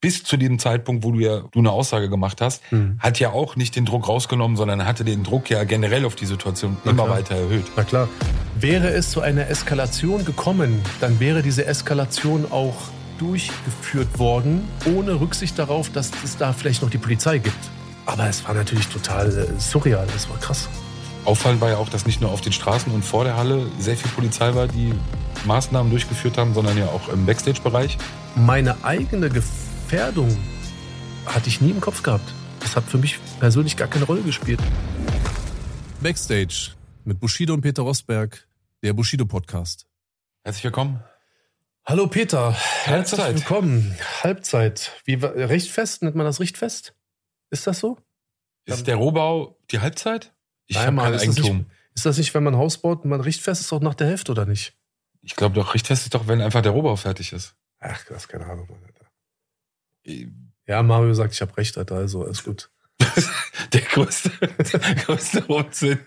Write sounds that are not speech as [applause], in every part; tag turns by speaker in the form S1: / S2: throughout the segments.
S1: Bis zu dem Zeitpunkt, wo du ja du eine Aussage gemacht hast, hat ja auch nicht den Druck rausgenommen, sondern hatte den Druck ja generell auf die Situation immer
S2: klar.
S1: weiter erhöht.
S2: Na klar. Wäre es zu einer Eskalation gekommen, dann wäre diese Eskalation auch durchgeführt worden, ohne Rücksicht darauf, dass es da vielleicht noch die Polizei gibt. Aber es war natürlich total äh, surreal, das war krass.
S1: Auffallend war ja auch, dass nicht nur auf den Straßen und vor der Halle sehr viel Polizei war, die Maßnahmen durchgeführt haben, sondern ja auch im Backstage-Bereich.
S2: Meine eigene Gefährdung hatte ich nie im Kopf gehabt. Das hat für mich persönlich gar keine Rolle gespielt.
S3: Backstage mit Bushido und Peter Rosberg, der Bushido Podcast.
S1: Herzlich willkommen.
S2: Hallo Peter, herzlich
S1: Halbzeit.
S2: willkommen. Halbzeit. Wie, Richtfest, nennt man das Richtfest? Ist das so?
S1: Ist der Rohbau die Halbzeit? Ich
S2: Nein,
S1: habe kein
S2: ist das
S1: Eigentum.
S2: nicht- Ist das nicht, wenn man ein Haus baut, man Richtfest ist doch nach der Hälfte, oder nicht?
S1: Ich glaube doch, Richtfest ist doch, wenn einfach der Rohbau fertig ist.
S2: Ach, das ist keine Ahnung. Ja, Mario sagt, ich habe recht, Alter, also alles gut. [laughs]
S1: Der größte, der größte Unsinn.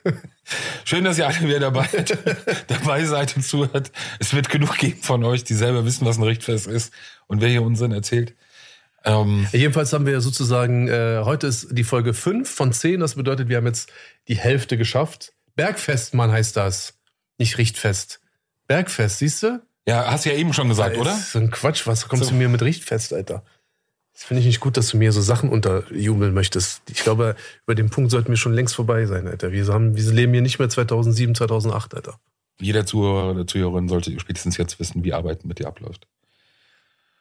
S1: Schön, dass ihr alle wieder dabei, [laughs] dabei seid und zuhört. Es wird genug geben von euch, die selber wissen, was ein Richtfest ist und wer hier Unsinn erzählt. Ähm,
S2: Jedenfalls haben wir ja sozusagen, äh, heute ist die Folge 5 von 10, das bedeutet, wir haben jetzt die Hälfte geschafft. Bergfest, Mann, heißt das. Nicht Richtfest. Bergfest, siehst du?
S1: ja, hast du ja eben schon gesagt, oder?
S2: So ein Quatsch, was kommst
S1: So.
S2: du mir mit Richtfest, Alter? Das finde ich nicht gut, dass du mir so Sachen unterjubeln möchtest. Ich glaube, über den Punkt sollten wir schon längst vorbei sein, Alter. Wir, haben, wir leben hier nicht mehr 2007, 2008, Alter.
S1: Jeder Zuhörer oder Zuhörerin sollte spätestens jetzt wissen, wie Arbeiten mit dir abläuft.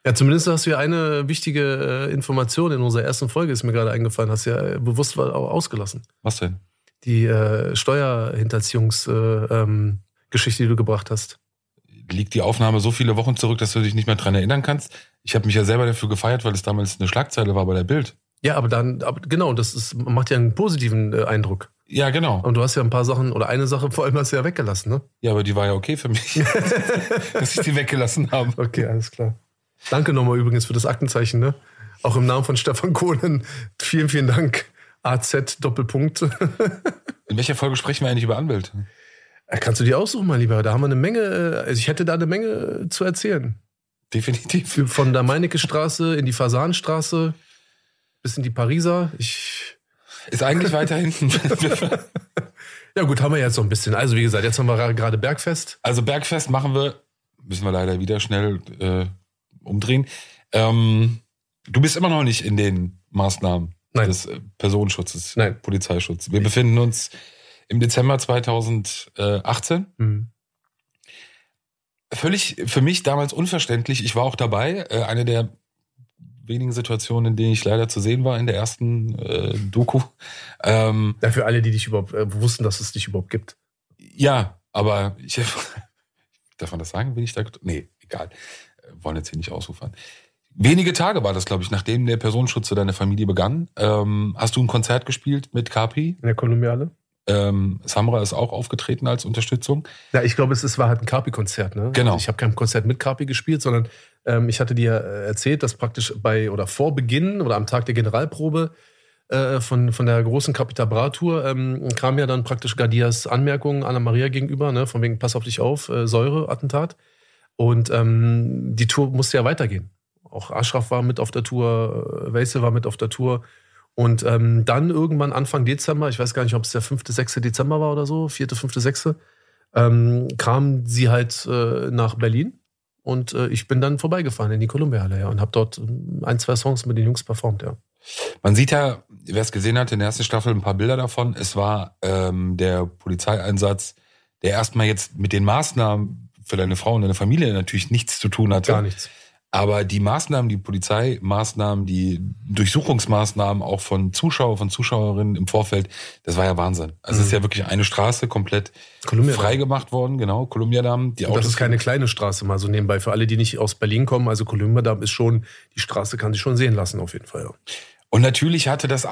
S2: Ja, zumindest hast du ja eine wichtige äh, Information in unserer ersten Folge, ist mir gerade eingefallen, hast ja äh, bewusst ausgelassen.
S1: Was denn?
S2: Die äh, Steuerhinterziehungsgeschichte, äh, ähm, die du gebracht hast.
S1: Liegt die Aufnahme so viele Wochen zurück, dass du dich nicht mehr dran erinnern kannst? Ich habe mich ja selber dafür gefeiert, weil es damals eine Schlagzeile war bei der Bild.
S2: Ja, aber dann, aber genau, das ist, macht ja einen positiven äh, Eindruck.
S1: Ja, genau.
S2: Und du hast ja ein paar Sachen, oder eine Sache vor allem hast du ja weggelassen, ne?
S1: Ja, aber die war ja okay für mich, [laughs] dass ich die weggelassen habe.
S2: Okay, alles klar. Danke nochmal übrigens für das Aktenzeichen, ne? Auch im Namen von Stefan Kohlen. Vielen, vielen Dank. AZ Doppelpunkt. [laughs]
S1: In welcher Folge sprechen wir eigentlich über Anwälte?
S2: Äh, Kannst du dir aussuchen, mein Lieber? Da haben wir eine Menge, äh, also ich hätte da eine Menge zu erzählen.
S1: Definitiv.
S2: Von der Meinecke Straße in die Fasanstraße bis in die Pariser. Ich,
S1: Ist eigentlich weiter hinten. [laughs]
S2: ja gut, haben wir jetzt so ein bisschen. Also wie gesagt, jetzt haben wir gerade Bergfest.
S1: Also Bergfest machen wir, müssen wir leider wieder schnell äh, umdrehen. Ähm, du bist immer noch nicht in den Maßnahmen
S2: Nein.
S1: des äh, Personenschutzes,
S2: Nein.
S1: Polizeischutz. Wir befinden uns im Dezember 2018.
S2: Hm.
S1: Völlig für mich damals unverständlich. Ich war auch dabei. Äh, eine der wenigen Situationen, in denen ich leider zu sehen war in der ersten äh, Doku. Ähm,
S2: Ja, für alle, die dich überhaupt äh, wussten, dass es dich überhaupt gibt.
S1: Ja, aber ich [laughs] darf man das sagen? Bin ich da? Nee, egal. Äh, Wollen jetzt hier nicht ausufern. Wenige Tage war das, glaube ich, nachdem der Personenschutz für deine Familie begann. Ähm, hast du ein Konzert gespielt mit Capri?
S2: In der Kolumbiale?
S1: Ähm, Samra ist auch aufgetreten als Unterstützung.
S2: Ja, ich glaube, es, es war halt ein Carpi-Konzert, ne?
S1: Genau.
S2: Also ich habe kein Konzert mit Carpi gespielt, sondern ähm, ich hatte dir äh, erzählt, dass praktisch bei oder vor Beginn oder am Tag der Generalprobe äh, von, von der großen Capita Bra Tour ähm, kam ja dann praktisch Gardias Anmerkung Anna Maria gegenüber, ne? Von wegen, pass auf dich auf, äh, Säure-Attentat. Und ähm, die Tour musste ja weitergehen. Auch Ashraf war mit auf der Tour, äh, Weisse war mit auf der Tour. Und ähm, dann irgendwann Anfang Dezember, ich weiß gar nicht, ob es der 5., 6. Dezember war oder so, 4., 5., 6., ähm, kam sie halt äh, nach Berlin. Und äh, ich bin dann vorbeigefahren in die Kolumbiahalle, ja, und habe dort ähm, ein, zwei Songs mit den Jungs performt, ja.
S1: Man sieht ja, wer es gesehen hat, in der ersten Staffel ein paar Bilder davon. Es war ähm, der Polizeieinsatz, der erstmal jetzt mit den Maßnahmen für deine Frau und deine Familie natürlich nichts zu tun hatte.
S2: Gar nichts.
S1: Aber die Maßnahmen, die Polizeimaßnahmen, die Durchsuchungsmaßnahmen auch von Zuschauer, von Zuschauerinnen im Vorfeld, das war ja Wahnsinn. Also es ist ja wirklich eine Straße komplett freigemacht worden, genau, Kolumbiadamm. Die
S2: Und das ist keine kleine Straße, mal so nebenbei. Für alle, die nicht aus Berlin kommen, also Columbia Damm ist schon, die Straße kann sich schon sehen lassen, auf jeden Fall. Ja.
S1: Und natürlich hatte das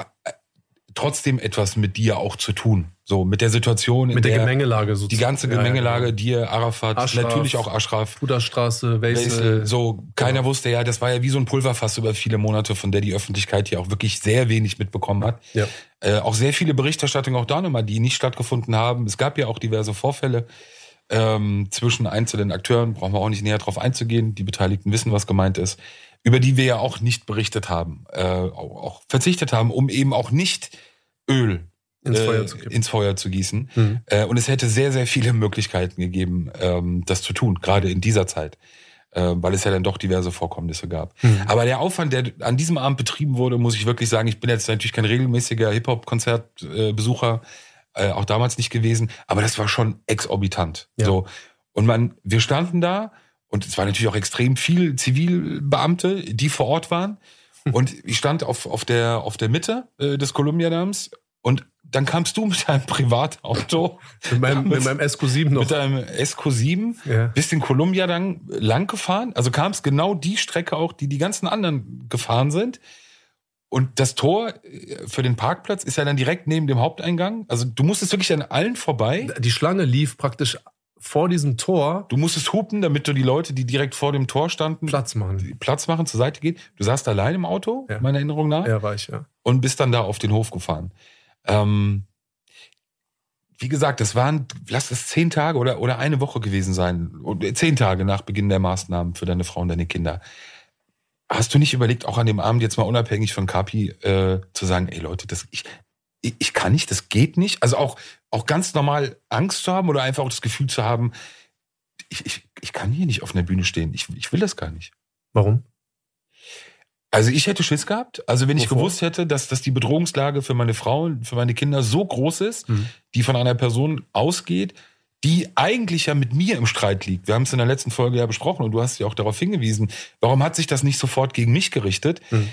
S1: trotzdem etwas mit dir auch zu tun. So, mit der Situation,
S2: Mit der,
S1: der
S2: Gemengelage
S1: die
S2: sozusagen.
S1: ganze
S2: Ja, ja,
S1: Gemengelage,
S2: genau.
S1: dir, Arafat,
S2: Ashraf.
S1: natürlich auch Ashraf.
S2: Buddhastraße,
S1: Wesel,
S2: Wesel.
S1: so, keiner wusste ja, das war ja wie so ein Pulverfass über viele Monate, von der die Öffentlichkeit hier auch wirklich sehr wenig mitbekommen hat.
S2: Ja.
S1: Äh, auch sehr viele Berichterstattungen auch da nochmal, die nicht stattgefunden haben. Es gab ja auch diverse Vorfälle ähm, zwischen einzelnen Akteuren, brauchen wir auch nicht näher drauf einzugehen. Die Beteiligten wissen, was gemeint ist, über die wir ja auch nicht berichtet haben, äh, auch, auch verzichtet haben, um eben auch nicht Öl
S2: Ins
S1: äh,
S2: Feuer zu
S1: ins Feuer zu gießen.
S2: Mhm.
S1: Äh, und es hätte sehr, sehr viele Möglichkeiten gegeben, ähm, das zu tun, gerade in dieser Zeit, äh, weil es ja dann doch diverse Vorkommnisse gab.
S2: Mhm.
S1: Aber der Aufwand, der an diesem Abend betrieben wurde, muss ich wirklich sagen, ich bin jetzt natürlich kein regelmäßiger Hip-Hop-Konzertbesucher, auch damals nicht gewesen, aber das war schon exorbitant.
S2: Ja.
S1: So. Und man, wir standen da und es waren natürlich auch extrem viel Zivilbeamte, die vor Ort waren. [laughs] Und ich stand auf, auf, der, auf der Mitte äh, des Columbia-Dams und dann kamst du mit deinem Privatauto, [laughs]
S2: Mit meinem, mit [laughs] meinem SQ7 noch.
S1: mit deinem SQ7,
S2: Ja.
S1: bist den Columbia dann lang gefahren. Also kamst genau die Strecke auch, die die ganzen anderen gefahren sind. Und das Tor äh, für den Parkplatz ist ja dann direkt neben dem Haupteingang. Also du musstest wirklich an allen vorbei.
S2: Die Schlange lief praktisch vor diesem Tor
S1: Du musstest hupen, damit du die Leute, die direkt vor dem Tor standen,
S2: Platz machen.
S1: Platz machen, zur Seite gehen. Du saßt allein im Auto,
S2: Ja.
S1: meiner Erinnerung nach,
S2: Ja, war ich, ja.
S1: und bist dann da auf den Hof gefahren. Ähm, wie gesagt, das waren, lass es zehn Tage oder, oder eine Woche gewesen sein. Oder Zehn Tage nach Beginn der Maßnahmen für deine Frau und deine Kinder. Hast du nicht überlegt, auch an dem Abend jetzt mal unabhängig von Kapi äh, zu sagen, ey Leute, das, ich, ich, ich kann nicht, das geht nicht. Also auch, auch ganz normal Angst zu haben oder einfach auch das Gefühl zu haben, ich, ich, ich kann hier nicht auf einer Bühne stehen. Ich, ich will das gar nicht.
S2: Warum?
S1: Also ich hätte Schiss gehabt. Also wenn ich
S2: Wovor?
S1: gewusst hätte, dass, dass die Bedrohungslage für meine Frau für meine Kinder so groß ist,
S2: Mhm.
S1: die von einer Person ausgeht, die eigentlich ja mit mir im Streit liegt. Wir haben es in der letzten Folge ja besprochen und du hast ja auch darauf hingewiesen. Warum hat sich das nicht sofort gegen mich gerichtet?
S2: Mhm.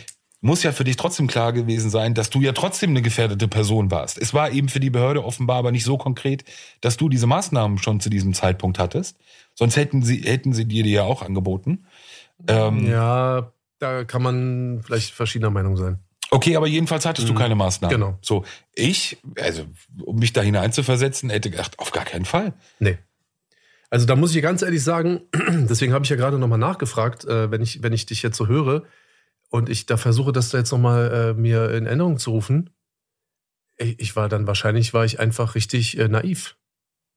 S1: Muss ja für dich trotzdem klar gewesen sein, dass du ja trotzdem eine gefährdete Person warst. Es war eben für die Behörde offenbar aber nicht so konkret, dass du diese Maßnahmen schon zu diesem Zeitpunkt hattest. Sonst hätten sie, hätten sie dir die ja auch angeboten. Ähm,
S2: Ja, da kann man vielleicht verschiedener Meinung sein.
S1: Okay, aber jedenfalls hattest du
S2: Mhm.
S1: keine Maßnahmen.
S2: Genau.
S1: So, ich, also, um mich da hineinzuversetzen, hätte gedacht, auf gar keinen Fall.
S2: Nee. Also da muss ich ganz ehrlich sagen, [clears throat] deswegen habe ich ja gerade nochmal nachgefragt, äh, wenn, ich, wenn ich dich jetzt so höre und ich da versuche, das da jetzt nochmal äh, mir in Erinnerung zu rufen. Ich, ich war dann wahrscheinlich, war ich einfach richtig äh, naiv.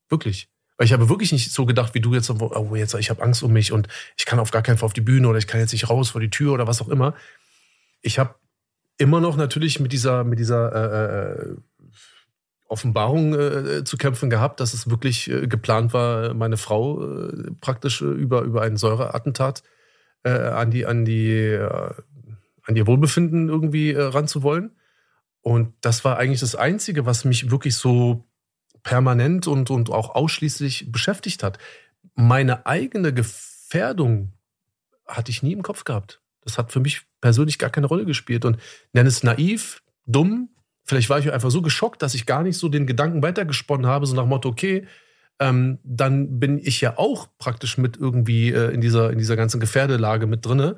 S2: Wirklich. Weil ich habe wirklich nicht so gedacht, wie du jetzt, oh, jetzt, ich habe Angst um mich und ich kann auf gar keinen Fall auf die Bühne oder ich kann jetzt nicht raus vor die Tür oder was auch immer. Ich habe immer noch natürlich mit dieser, mit dieser äh, äh, Offenbarung äh, zu kämpfen gehabt, dass es wirklich äh, geplant war, meine Frau äh, praktisch äh, über, über ein Säureattentat äh, an die, an die, äh, an ihr Wohlbefinden irgendwie äh, ranzuwollen. Und das war eigentlich das Einzige, was mich wirklich so permanent und, und auch ausschließlich beschäftigt hat. Meine eigene Gefährdung hatte ich nie im Kopf gehabt. Das hat für mich persönlich gar keine Rolle gespielt. Und nenne es naiv, dumm. Vielleicht war ich einfach so geschockt, dass ich gar nicht so den Gedanken weitergesponnen habe, so nach Motto, okay, ähm, dann bin ich ja auch praktisch mit irgendwie äh, in, dieser, in dieser ganzen Gefährdelage mit drinne.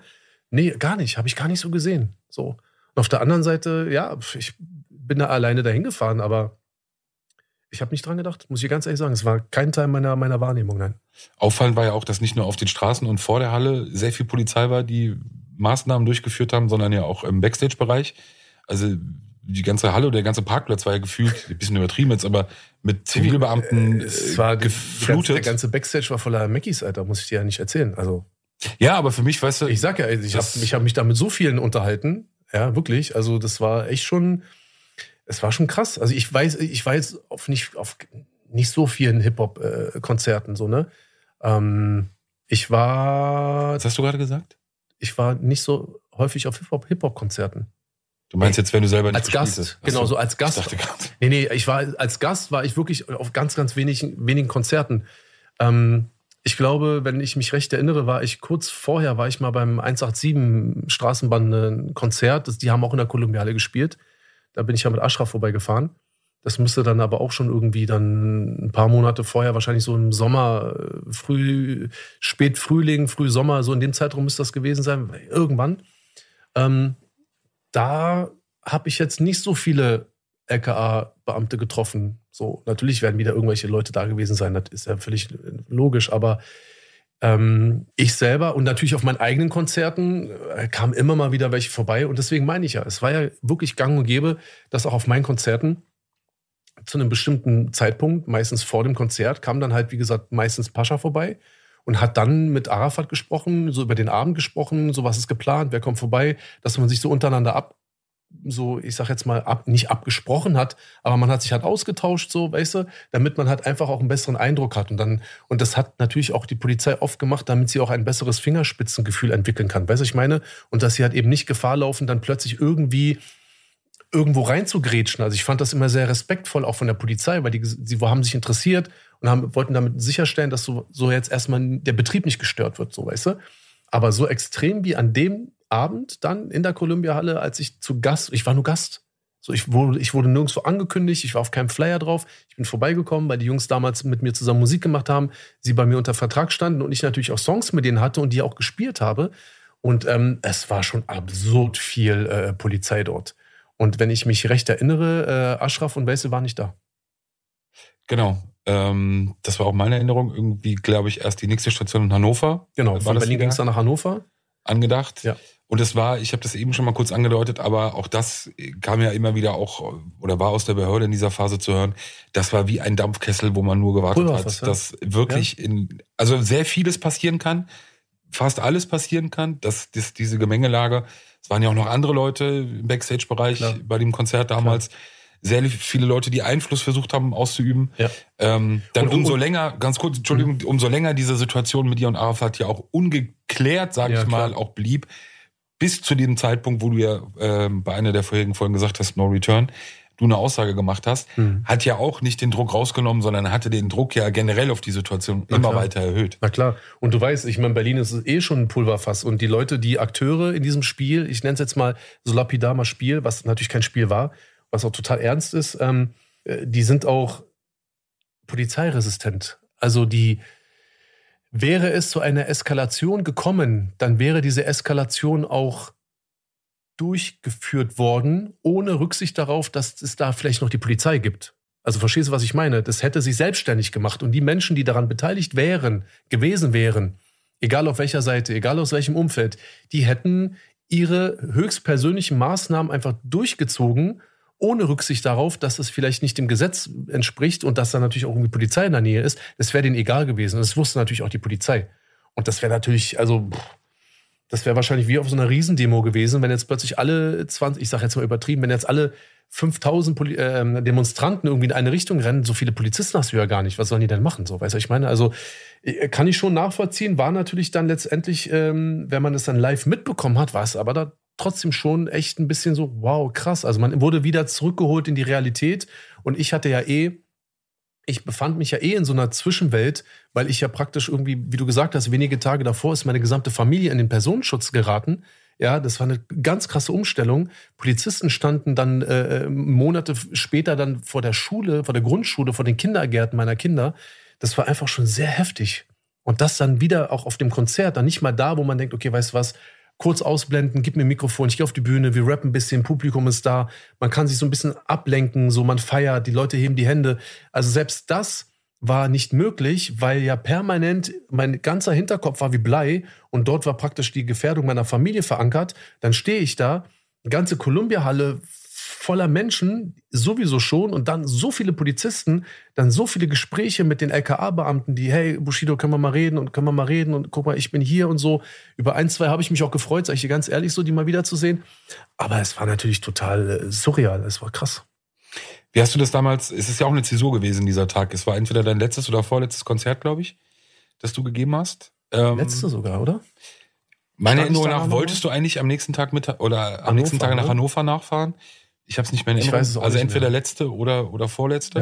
S2: Nee, gar nicht, habe ich gar nicht so gesehen. So. Und auf der anderen Seite, ja, ich bin da alleine dahin gefahren, aber ich habe nicht dran gedacht, muss ich ganz ehrlich sagen. Es war kein Teil meiner, meiner Wahrnehmung, nein.
S1: Auffallend war ja auch, dass nicht nur auf den Straßen und vor der Halle sehr viel Polizei war, die Maßnahmen durchgeführt haben, sondern ja auch im Backstage-Bereich. Also die ganze Halle, der ganze Parkplatz war ja gefühlt, ein bisschen übertrieben jetzt, aber mit [laughs] Zivilbeamten
S2: Äh, es war
S1: geflutet.
S2: Der ganze Backstage war voller Mackies, Alter, muss ich dir ja nicht erzählen. Also
S1: ja, aber für mich, weißt du,
S2: ich sag ja, ich habe hab mich da mit so vielen unterhalten. Ja, wirklich. Also das war echt schon, es war schon krass. Also ich weiß, ich war jetzt auf nicht, auf nicht so vielen Hip-Hop-Konzerten, so, ne? Ähm, ich war,
S1: was hast du gerade gesagt?
S2: ich war nicht so häufig auf Hip-Hop, Hip-Hop-Konzerten.
S1: Du meinst jetzt, wenn du selber nicht
S2: Als Gast,
S1: hast.
S2: Genau, so als Gast.
S1: Ich dachte gerade.
S2: Nee, nee, ich war als Gast war ich wirklich auf ganz, ganz wenigen, wenigen Konzerten. Ähm, Ich glaube, wenn ich mich recht erinnere, war ich kurz vorher, war ich mal beim 187 Straßenbahn-Konzert. Das- Die haben auch in der Kolumbiale gespielt. Da bin ich ja mit Ashraf vorbeigefahren. Das müsste dann aber auch schon irgendwie dann ein paar Monate vorher, wahrscheinlich so im Sommer, äh, früh, spät Frühling, früh Sommer, so in dem Zeitraum müsste das gewesen sein, irgendwann. Ähm, da habe ich jetzt nicht so viele LKA-Beamte getroffen. So, natürlich werden wieder irgendwelche Leute da gewesen sein, das ist ja völlig logisch, aber ähm, ich selber und natürlich auf meinen eigenen Konzerten äh, kamen immer mal wieder welche vorbei und deswegen meine ich ja, es war ja wirklich gang und gäbe, dass auch auf meinen Konzerten zu einem bestimmten Zeitpunkt, meistens vor dem Konzert, kam dann halt, wie gesagt, meistens Pascha vorbei und hat dann mit Arafat gesprochen, so über den Abend gesprochen, so was ist geplant, wer kommt vorbei, dass man sich so untereinander ab, so, ich sag jetzt mal, ab, nicht abgesprochen hat, aber man hat sich halt ausgetauscht, so, weißt du, damit man halt einfach auch einen besseren Eindruck hat. Und dann, und das hat natürlich auch die Polizei oft gemacht, damit sie auch ein besseres Fingerspitzengefühl entwickeln kann. Weißt du, ich meine? Und dass sie halt eben nicht Gefahr laufen, dann plötzlich irgendwie irgendwo reinzugrätschen. Also ich fand das immer sehr respektvoll, auch von der Polizei, weil die, sie haben sich interessiert und haben, wollten damit sicherstellen, dass so, so jetzt erstmal der Betrieb nicht gestört wird, so weißt du. Aber so extrem wie an dem Abend dann in der Columbia-Halle, als ich zu Gast, ich war nur Gast. So, ich wurde, ich wurde nirgendwo angekündigt, ich war auf keinem Flyer drauf. Ich bin vorbeigekommen, weil die Jungs damals mit mir zusammen Musik gemacht haben, sie bei mir unter Vertrag standen und ich natürlich auch Songs mit denen hatte und die auch gespielt habe. Und ähm, es war schon absurd viel äh, Polizei dort. Und wenn ich mich recht erinnere, äh, Ashraf und Wessel waren nicht da.
S1: Genau. Ähm, das war auch meine Erinnerung. Irgendwie, glaube ich, erst die nächste Station in Hannover.
S2: Genau,
S1: War
S2: von
S1: das
S2: Berlin ging es dann nach Hannover.
S1: Angedacht.
S2: Ja.
S1: Und es war, ich habe das eben schon mal kurz angedeutet, aber auch das kam ja immer wieder auch oder war aus der Behörde in dieser Phase zu hören. Das war wie ein Dampfkessel, wo man nur gewartet hat,
S2: ja.
S1: dass wirklich in, also sehr vieles passieren kann, fast alles passieren kann, dass, dass diese Gemengelage, es waren ja auch noch andere Leute im Backstage-Bereich
S2: Klar.
S1: bei dem Konzert damals, sehr viele Leute, die Einfluss versucht haben auszuüben.
S2: Ja.
S1: Ähm, dann
S2: Und-
S1: umso
S2: und-
S1: länger, ganz kurz, Entschuldigung, umso länger diese Situation mit dir und Arafat ja auch ungeklärt, sage
S2: Ja,
S1: ich mal,
S2: klar.
S1: auch blieb, bis zu dem Zeitpunkt, wo du ja ähm, bei einer der vorherigen Folgen gesagt hast, No Return, du eine Aussage gemacht hast,
S2: Hm.
S1: hat ja auch nicht den Druck rausgenommen, sondern hatte den Druck ja generell auf die Situation
S2: Na
S1: immer
S2: klar.
S1: weiter erhöht.
S2: Na klar. Und du weißt, ich meine, Berlin ist eh schon ein Pulverfass. Und die Leute, die Akteure in diesem Spiel, ich nenne es jetzt mal so lapidar mal Spiel, was natürlich kein Spiel war, was auch total ernst ist, ähm, äh, die sind auch polizeiresistent. Also die, wäre es zu einer Eskalation gekommen, dann wäre diese Eskalation auch durchgeführt worden, ohne Rücksicht darauf, dass es da vielleicht noch die Polizei gibt. Also verstehst du, was ich meine? Das hätte sich selbstständig gemacht und die Menschen, die daran beteiligt wären, gewesen wären, egal auf welcher Seite, egal aus welchem Umfeld, die hätten ihre höchstpersönlichen Maßnahmen einfach durchgezogen, ohne Rücksicht darauf, dass es vielleicht nicht dem Gesetz entspricht und dass da natürlich auch irgendwie Polizei in der Nähe ist. Das wäre denen egal gewesen. Das wusste natürlich auch die Polizei. Und das wäre natürlich, also, das wäre wahrscheinlich wie auf so einer Riesendemo gewesen, wenn jetzt plötzlich alle 20, ich sage jetzt mal übertrieben, wenn jetzt alle 5000 Poli ähm, Demonstranten irgendwie in eine Richtung rennen, so viele Polizisten hast du ja gar nicht. Was sollen die denn machen? So, weißt du, ich meine? Also äh, kann ich schon nachvollziehen, war natürlich dann letztendlich, ähm, wenn man es dann live mitbekommen hat, war es aber da trotzdem schon echt ein bisschen so, wow, krass. Also man wurde wieder zurückgeholt in die Realität und ich hatte ja eh, ich befand mich ja eh in so einer Zwischenwelt, weil ich ja praktisch irgendwie, wie du gesagt hast, wenige Tage davor ist meine gesamte Familie in den Personenschutz geraten. Ja, das war eine ganz krasse Umstellung. Polizisten standen dann äh, Monate später dann vor der Schule, vor der Grundschule, vor den Kindergärten meiner Kinder. Das war einfach schon sehr heftig. Und das dann wieder auch auf dem Konzert, dann nicht mal da, wo man denkt, okay, weißt du was, kurz ausblenden, gib mir ein Mikrofon, ich gehe auf die Bühne, wir rappen ein bisschen, Publikum ist da, man kann sich so ein bisschen ablenken, so man feiert, die Leute heben die Hände. Also selbst das war nicht möglich, weil ja permanent mein ganzer Hinterkopf war wie Blei und dort war praktisch die Gefährdung meiner Familie verankert. Dann stehe ich da, ganze Columbia-Halle voller Menschen, sowieso schon, und dann so viele Polizisten, dann so viele Gespräche mit den LKA-Beamten, die, hey, Bushido, können wir mal reden und können wir mal reden und guck mal, ich bin hier und so. Über ein, zwei habe ich mich auch gefreut, sage ich dir ganz ehrlich, so die mal wiederzusehen. Aber es war natürlich total äh, surreal, es war krass.
S1: Wie hast du das damals, es ist ja auch eine Zäsur gewesen, dieser Tag. Es war entweder dein letztes oder vorletztes Konzert, glaube ich, das du gegeben hast. Ähm,
S2: Letzte sogar, oder?
S1: Meiner Erinnerung nach wolltest du eigentlich am nächsten Tag mit oder am
S2: Hannover,
S1: nächsten Tag nach
S2: ne?
S1: Hannover nachfahren. Ich habe es nicht mehr in
S2: Ich
S1: Erinnerung.
S2: weiß es auch
S1: also
S2: nicht
S1: entweder
S2: mehr.
S1: letzte oder, oder vorletzte.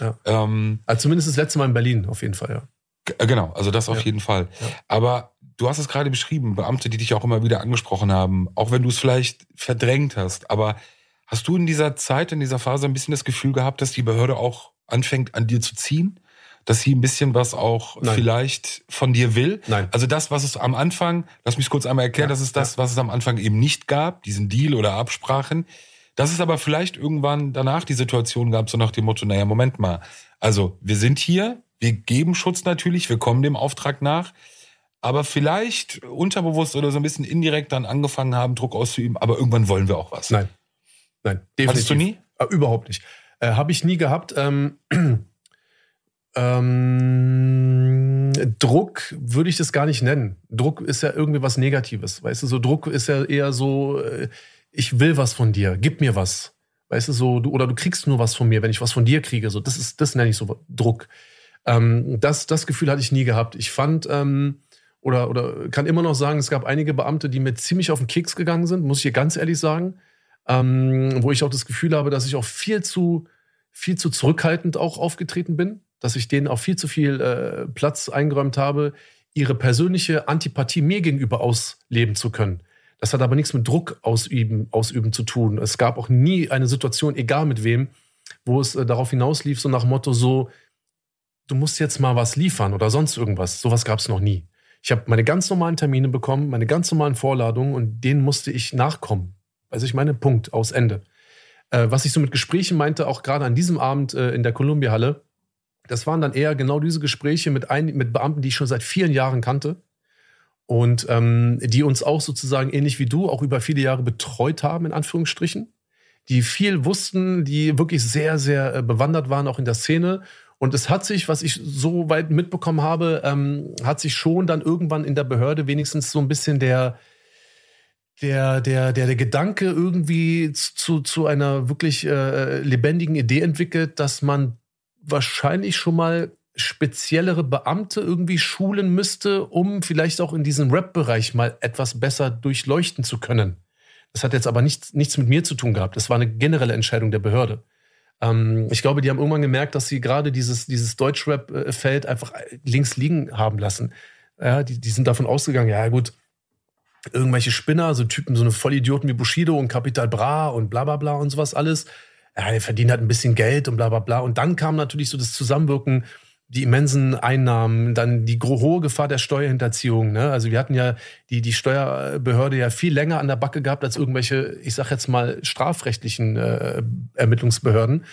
S2: Ja. ja.
S1: Ähm,
S2: Also zumindest das letzte Mal in Berlin, auf jeden Fall, ja.
S1: G- äh, Genau, also das auf
S2: Ja.
S1: jeden Fall.
S2: Ja.
S1: Aber du hast es gerade beschrieben, Beamte, die dich auch immer wieder angesprochen haben, auch wenn du es vielleicht verdrängt hast. Aber hast du in dieser Zeit, in dieser Phase ein bisschen das Gefühl gehabt, dass die Behörde auch anfängt, an dir zu ziehen? Dass sie ein bisschen was auch
S2: Nein.
S1: vielleicht von dir will?
S2: Nein.
S1: Also das, was es am Anfang, lass mich kurz einmal erklären,
S2: Ja,
S1: das ist das, was es am Anfang eben nicht gab, diesen Deal oder Absprachen. Dass es aber vielleicht irgendwann danach die Situation gab, so nach dem Motto, naja, Moment mal. Also wir sind hier, wir geben Schutz natürlich, wir kommen dem Auftrag nach, aber vielleicht unterbewusst oder so ein bisschen indirekt dann angefangen haben, Druck auszuüben, aber irgendwann wollen wir auch was.
S2: Nein. Nein, definitiv.
S1: Hattest du nie?
S2: Äh, überhaupt nicht. Äh, Habe ich nie gehabt. Ähm, [clears throat] ähm, Druck würde ich das gar nicht nennen. Druck ist ja irgendwie was Negatives. Weißt du, so Druck ist ja eher so, äh, ich will was von dir, gib mir was. Weißt du, so, du, oder du kriegst nur was von mir, wenn ich was von dir kriege. So, das ist, das nenne ich so Druck. Ähm, das, das Gefühl hatte ich nie gehabt. Ich fand, ähm, oder, oder kann immer noch sagen, es gab einige Beamte, die mir ziemlich auf den Keks gegangen sind, muss ich hier ganz ehrlich sagen. Ähm, wo ich auch das Gefühl habe, dass ich auch viel zu, viel zu zurückhaltend auch aufgetreten bin, dass ich denen auch viel zu viel äh, Platz eingeräumt habe, ihre persönliche Antipathie mir gegenüber ausleben zu können. Das hat aber nichts mit Druck ausüben, ausüben zu tun. Es gab auch nie eine Situation, egal mit wem, wo es äh, darauf hinauslief, so nach Motto so, du musst jetzt mal was liefern oder sonst irgendwas. Sowas gab es noch nie. Ich habe meine ganz normalen Termine bekommen, meine ganz normalen Vorladungen und denen musste ich nachkommen. Also ich meine, Punkt, aus Ende. Äh, was ich so mit Gesprächen meinte, auch gerade an diesem Abend äh, in der Columbia-Halle, das waren dann eher genau diese Gespräche mit, ein, mit Beamten, die ich schon seit vielen Jahren kannte und ähm, die uns auch sozusagen ähnlich wie du auch über viele Jahre betreut haben, in Anführungsstrichen, die viel wussten, die wirklich sehr, sehr äh, bewandert waren, auch in der Szene. Und es hat sich, was ich so weit mitbekommen habe, ähm, hat sich schon dann irgendwann in der Behörde wenigstens so ein bisschen der, der, der, der, der Gedanke irgendwie zu, zu einer wirklich äh, lebendigen Idee entwickelt, dass man wahrscheinlich schon mal speziellere Beamte irgendwie schulen müsste, um vielleicht auch in diesem Rap-Bereich mal etwas besser durchleuchten zu können. Das hat jetzt aber nichts, nichts mit mir zu tun gehabt. Das war eine generelle Entscheidung der Behörde. Ähm, ich glaube, die haben irgendwann gemerkt, dass sie gerade dieses, dieses Deutschrap-Feld einfach links liegen haben lassen. Ja, die, die sind davon ausgegangen, ja gut, irgendwelche Spinner, so Typen, so eine Vollidioten wie Bushido und Capital Bra und bla bla bla und sowas alles. Ja, die verdienen halt ein bisschen Geld und bla bla bla. Und dann kam natürlich so das Zusammenwirken, die immensen Einnahmen, dann die hohe Gefahr der Steuerhinterziehung. Ne? Also wir hatten ja die, die Steuerbehörde ja viel länger an der Backe gehabt als irgendwelche, ich sag jetzt mal, strafrechtlichen äh, Ermittlungsbehörden.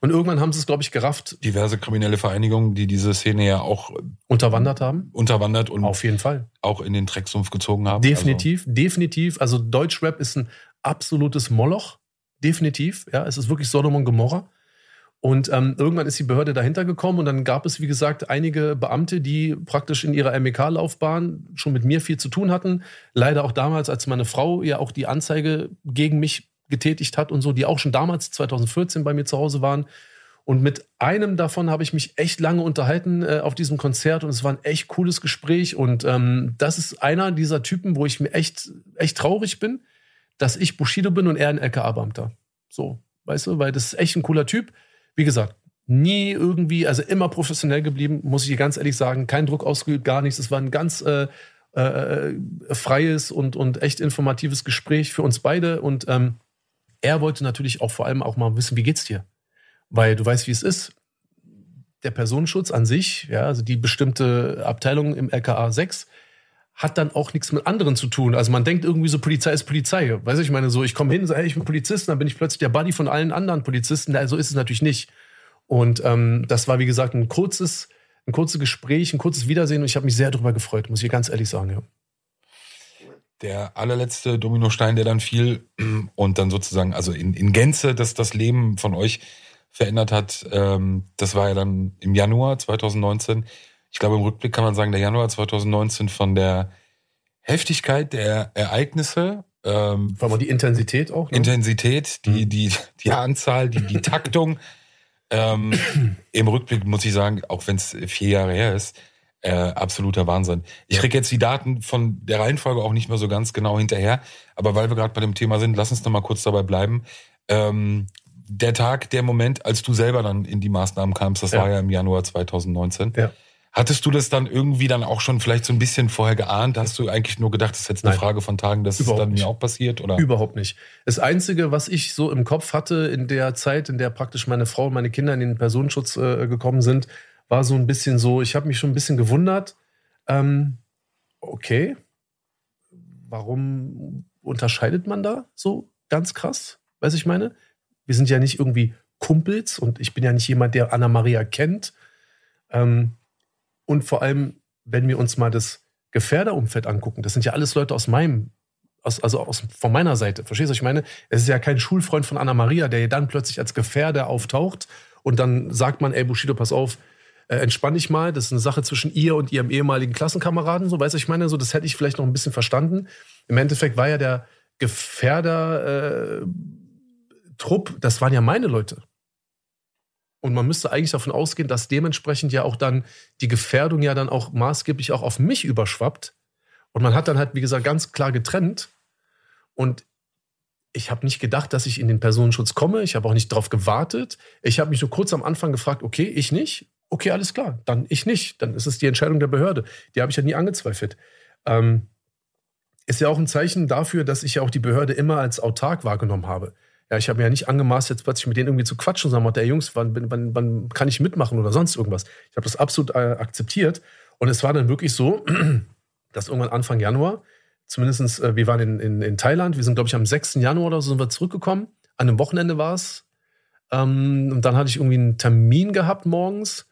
S2: Und irgendwann haben sie es, glaube ich, gerafft,
S1: Diverse kriminelle Vereinigungen, die diese Szene ja auch
S2: unterwandert haben.
S1: unterwandert und
S2: Auf jeden Fall.
S1: auch in den Drecksumpf gezogen haben.
S2: Definitiv, definitiv. Also Deutschrap ist ein absolutes Moloch. Definitiv. Ja, es ist wirklich Sodom und Gomorra. Und ähm, irgendwann ist die Behörde dahinter gekommen und dann gab es, wie gesagt, einige Beamte, die praktisch in ihrer MEK-Laufbahn schon mit mir viel zu tun hatten. Leider auch damals, als meine Frau ja auch die Anzeige gegen mich getätigt hat und so, die auch schon damals 2014 bei mir zu Hause waren. Und mit einem davon habe ich mich echt lange unterhalten äh, auf diesem Konzert und es war ein echt cooles Gespräch. Und ähm, das ist einer dieser Typen, wo ich mir echt, echt traurig bin, dass ich Bushido bin und er ein LKA-Beamter. So, weißt du, weil das ist echt ein cooler Typ. Wie gesagt, nie irgendwie, also immer professionell geblieben, muss ich dir ganz ehrlich sagen. Kein Druck ausgeübt, gar nichts. Es war ein ganz äh, äh, freies und, und echt informatives Gespräch für uns beide. Und ähm, er wollte natürlich auch vor allem auch mal wissen, wie geht's dir? Weil du weißt, wie es ist. Der Personenschutz an sich, ja, also die bestimmte Abteilung im LKA 6, hat dann auch nichts mit anderen zu tun. Also man denkt irgendwie so, Polizei ist Polizei. Weißt du, ich meine, so, ich komme hin, sage, ich bin Polizist, dann bin ich plötzlich der Buddy von allen anderen Polizisten. Also ist es natürlich nicht. Und ähm, das war, wie gesagt, ein kurzes, ein kurzes Gespräch, ein kurzes Wiedersehen und ich habe mich sehr darüber gefreut, muss ich ganz ehrlich sagen, ja.
S1: der allerletzte Dominostein, der dann fiel [clears throat] und dann sozusagen, also in, in Gänze, dass das Leben von euch verändert hat, ähm, das war ja dann im Januar 2019. Ich glaube, im Rückblick kann man sagen, der Januar 2019 von der Heftigkeit der Ereignisse, ähm,
S2: Vor allem die Intensität auch. Ne?
S1: Intensität, die, die, die Anzahl, die, die Taktung. ähm, Im Rückblick muss ich sagen, auch wenn es vier Jahre her ist, äh, absoluter Wahnsinn. Ich krieg jetzt die Daten von der Reihenfolge auch nicht mehr so ganz genau hinterher, aber weil wir gerade bei dem Thema sind, lass uns noch mal kurz dabei bleiben. Ähm, der Tag, der Moment, als du selber dann in die Maßnahmen kamst, das
S2: Ja.
S1: war ja im Januar 2019.
S2: Ja.
S1: Hattest du das dann irgendwie dann auch schon vielleicht so ein bisschen vorher geahnt? Hast du eigentlich nur gedacht, das ist jetzt eine
S2: Nein.
S1: Frage von Tagen, dass
S2: Überhaupt
S1: es dann
S2: nicht.
S1: mir auch passiert? Oder?
S2: Überhaupt nicht. Das Einzige, was ich so im Kopf hatte in der Zeit, in der praktisch meine Frau und meine Kinder in den Personenschutz äh, gekommen sind, war so ein bisschen so, ich habe mich schon ein bisschen gewundert. Ähm, okay, warum unterscheidet man da so ganz krass? Weiß ich meine? Wir sind ja nicht irgendwie Kumpels und ich bin ja nicht jemand, der Anna Maria kennt. Ähm, und vor allem, wenn wir uns mal das Gefährderumfeld angucken, das sind ja alles Leute aus meinem, aus, also aus, von meiner Seite. Verstehst du, was ich meine? Es ist ja kein Schulfreund von Anna Maria, der dann plötzlich als Gefährder auftaucht und dann sagt man, ey Bushido, pass auf, äh, entspann dich mal, das ist eine Sache zwischen ihr und ihrem ehemaligen Klassenkameraden, so weißt du, ich meine, so das hätte ich vielleicht noch ein bisschen verstanden. Im Endeffekt war ja der Gefährder äh, Trupp, das waren ja meine Leute. Und man müsste eigentlich davon ausgehen, dass dementsprechend ja auch dann die Gefährdung ja dann auch maßgeblich auch auf mich überschwappt. Und man hat dann halt, wie gesagt, ganz klar getrennt. Und ich habe nicht gedacht, dass ich in den Personenschutz komme. Ich habe auch nicht darauf gewartet. Ich habe mich nur kurz am Anfang gefragt, okay, ich nicht. Okay, alles klar, dann ich nicht. Dann ist es die Entscheidung der Behörde. Die habe ich ja nie angezweifelt. Ähm, ist ja auch ein Zeichen dafür, dass ich ja auch die Behörde immer als autark wahrgenommen habe. Ja, ich habe mir ja nicht angemaßt, jetzt plötzlich mit denen irgendwie zu quatschen, sondern der Jungs, wann, wann, wann kann ich mitmachen oder sonst irgendwas. Ich habe das absolut äh, akzeptiert. Und es war dann wirklich so, [clears throat] dass irgendwann Anfang Januar, zumindestens, äh, wir waren in, in, in Thailand, wir sind, glaube ich, am 6. Januar oder so sind wir zurückgekommen. An einem Wochenende war es. Ähm, und dann hatte ich irgendwie einen Termin gehabt morgens.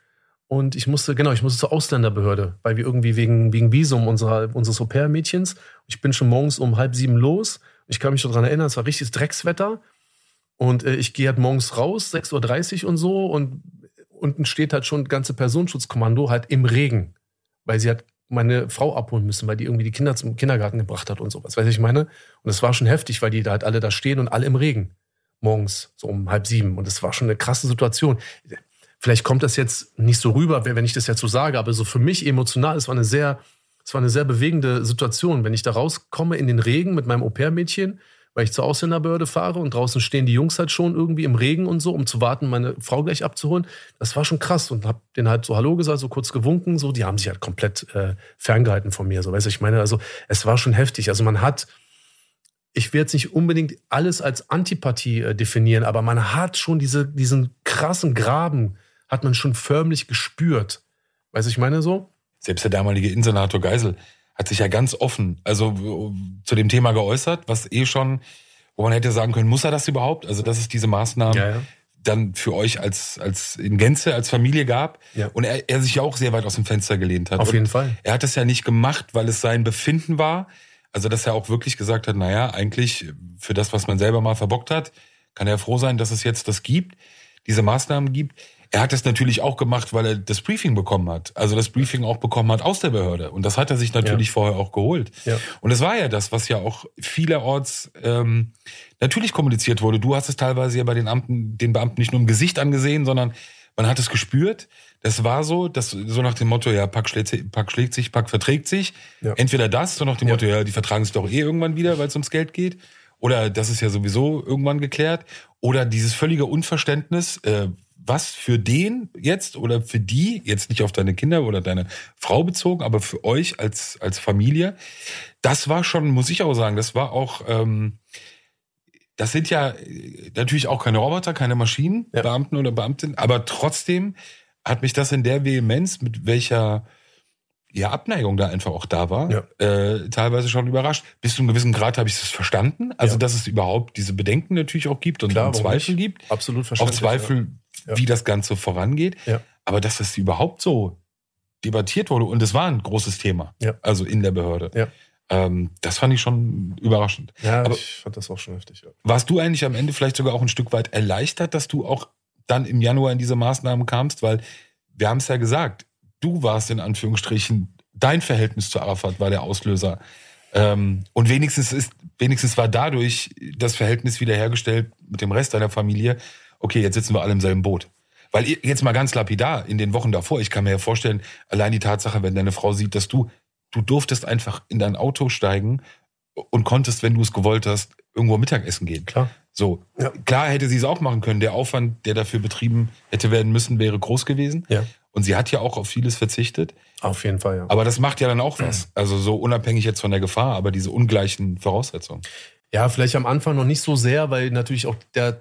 S2: Und ich musste, genau, ich musste zur Ausländerbehörde, weil wir irgendwie wegen, wegen Visum unserer, unseres Au-pair-Mädchens. Ich bin schon morgens um halb sieben los. Ich kann mich daran erinnern, es war richtiges Dreckswetter. Und äh, ich gehe halt morgens raus, 6.30 Uhr und so. Und unten steht halt schon das ganze Personenschutzkommando halt im Regen. Weil sie hat meine Frau abholen müssen, weil die irgendwie die Kinder zum Kindergarten gebracht hat und sowas. Weiß ich meine? Und es war schon heftig, weil die da halt alle da stehen und alle im Regen. Morgens, so um halb sieben. Und es war schon eine krasse Situation. Vielleicht kommt das jetzt nicht so rüber, wenn ich das jetzt so sage, aber so für mich emotional, es war eine sehr, es war eine sehr bewegende Situation, wenn ich da rauskomme in den Regen mit meinem Au-pair-Mädchen, weil ich zur Ausländerbehörde fahre und draußen stehen die Jungs halt schon irgendwie im Regen und so, um zu warten, meine Frau gleich abzuholen. Das war schon krass und hab denen halt so Hallo gesagt, so kurz gewunken, so. Die haben sich halt komplett äh, ferngehalten von mir, so. Weißt du, ich meine, also es war schon heftig. Also man hat, ich will jetzt nicht unbedingt alles als Antipathie äh, definieren, aber man hat schon diese, diesen krassen Graben, hat man schon förmlich gespürt. Weißt du, ich meine so?
S1: Selbst der damalige Innensenator Geisel hat sich ja ganz offen, also zu dem Thema geäußert, was eh schon, wo man hätte sagen können, muss er das überhaupt? Also, dass es diese Maßnahmen
S2: Ja, ja.
S1: dann für euch als, als in Gänze, als Familie gab.
S2: Ja.
S1: Und er, er sich ja auch sehr weit aus dem Fenster gelehnt hat.
S2: Auf
S1: Und
S2: jeden Fall.
S1: Er hat das ja nicht gemacht, weil es sein Befinden war. Also, dass er auch wirklich gesagt hat, naja, eigentlich für das, was man selber mal verbockt hat, kann er froh sein, dass es jetzt das gibt, diese Maßnahmen gibt. Er hat das natürlich auch gemacht, weil er das Briefing bekommen hat. Also das Briefing auch bekommen hat aus der Behörde. Und das hat er sich natürlich
S2: Ja.
S1: vorher auch geholt.
S2: Ja.
S1: Und es war ja das, was ja auch vielerorts ähm, natürlich kommuniziert wurde. Du hast es teilweise ja bei den, Amten, den Beamten nicht nur im Gesicht angesehen, sondern man hat es gespürt. Das war so, dass, so nach dem Motto, ja, Pack schlägt, sich- Pack schlägt sich, Pack verträgt sich.
S2: Ja.
S1: Entweder das, so nach dem. Motto, ja, die vertragen sich doch eh irgendwann wieder, weil es ums Geld geht. Oder das ist ja sowieso irgendwann geklärt. Oder dieses völlige Unverständnis, äh, was für den jetzt oder für die, jetzt nicht auf deine Kinder oder deine Frau bezogen, aber für euch als, als Familie, das war schon, muss ich auch sagen, das war auch, ähm, das sind ja äh, natürlich auch keine Roboter, keine Maschinen,
S2: Ja.
S1: Beamten oder Beamtinnen, aber trotzdem hat mich das in der Vehemenz, mit welcher ja, Abneigung da einfach auch da war,
S2: Ja.
S1: äh, teilweise schon überrascht. Bis zu einem gewissen Grad habe ich es verstanden. Also,
S2: Ja.
S1: dass es überhaupt diese Bedenken natürlich auch gibt und
S2: Klar,
S1: Zweifel
S2: nicht?
S1: gibt.
S2: Absolut
S1: Auch
S2: verständlich.
S1: Zweifel,
S2: Ja.
S1: wie das Ganze vorangeht.
S2: Ja.
S1: Aber dass das überhaupt so debattiert wurde und es war ein großes Thema,
S2: Ja.
S1: also in der Behörde. Ähm, das fand ich schon überraschend.
S2: Ja,
S1: Aber-
S2: ich fand das auch schon heftig.
S1: Warst du eigentlich am Ende vielleicht sogar auch ein Stück weit erleichtert, dass du auch dann im Januar in diese Maßnahmen kamst? Weil wir haben es ja gesagt, du warst in Anführungsstrichen, dein Verhältnis zu Arafat war der Auslöser. Ähm, und wenigstens ist, wenigstens war dadurch das Verhältnis wiederhergestellt mit dem Rest deiner Familie. Okay, jetzt sitzen wir alle im selben Boot. Weil jetzt mal ganz lapidar, in den Wochen davor, ich kann mir ja vorstellen, allein die Tatsache, wenn deine Frau sieht, dass du, du durftest einfach in dein Auto steigen und konntest, wenn du es gewollt hast, irgendwo Mittagessen gehen.
S2: Klar.
S1: So,
S2: Ja.
S1: klar hätte sie es auch machen können. Der Aufwand, der dafür betrieben hätte werden müssen, wäre groß gewesen.
S2: Ja.
S1: Und sie hat ja auch auf vieles verzichtet.
S2: Auf jeden Fall, ja.
S1: Aber das macht ja dann auch was. Also so unabhängig jetzt von der Gefahr, aber diese ungleichen Voraussetzungen.
S2: Ja, vielleicht am Anfang noch nicht so sehr, weil natürlich auch der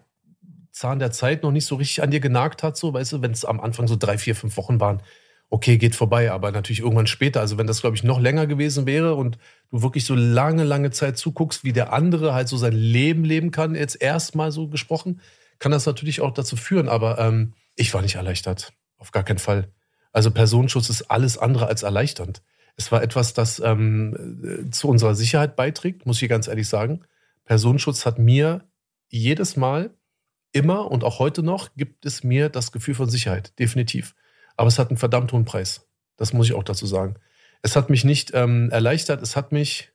S2: Zahn der Zeit noch nicht so richtig an dir genagt hat, so, weißt du, wenn es am Anfang so drei, vier, fünf Wochen waren, okay, geht vorbei, aber natürlich irgendwann später. Also wenn das, glaube ich, noch länger gewesen wäre und du wirklich so lange, lange Zeit zuguckst, wie der andere halt so sein Leben leben kann, jetzt erstmal so gesprochen, kann das natürlich auch dazu führen. Aber ähm, ich war nicht erleichtert. Auf gar keinen Fall. Also Personenschutz ist alles andere als erleichternd. Es war etwas, das ähm, zu unserer Sicherheit beiträgt, muss ich ganz ehrlich sagen. Personenschutz hat mir jedes Mal, immer und auch heute noch, gibt es mir das Gefühl von Sicherheit, definitiv. Aber es hat einen verdammt hohen Preis. Das muss ich auch dazu sagen. Es hat mich nicht ähm, erleichtert, es hat mich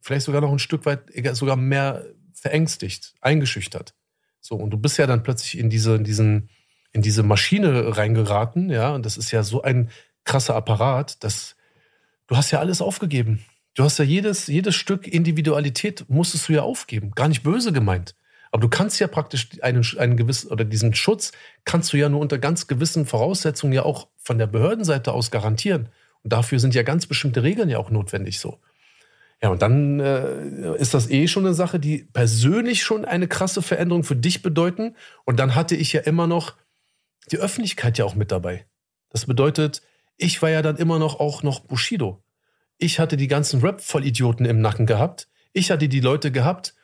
S2: vielleicht sogar noch ein Stück weit sogar mehr verängstigt, eingeschüchtert. So, und du bist ja dann plötzlich in diese, in diesen, in diese Maschine reingeraten, ja, und das ist ja so ein krasser Apparat, dass du hast ja alles aufgegeben. Du hast ja jedes, jedes Stück Individualität musstest du ja aufgeben. Gar nicht böse gemeint. Aber du kannst ja praktisch einen, einen gewissen, oder diesen Schutz kannst du ja nur unter ganz gewissen Voraussetzungen ja auch von der Behördenseite aus garantieren. Und dafür sind ja ganz bestimmte Regeln ja auch notwendig so. Ja, und dann äh, ist das eh schon eine Sache, die persönlich schon eine krasse Veränderung für dich bedeuten. Und dann hatte ich ja immer noch die Öffentlichkeit ja auch mit dabei. Das bedeutet, ich war ja dann immer noch auch noch Bushido. Ich hatte die ganzen Rap-Vollidioten im Nacken gehabt. Ich hatte die Leute gehabt,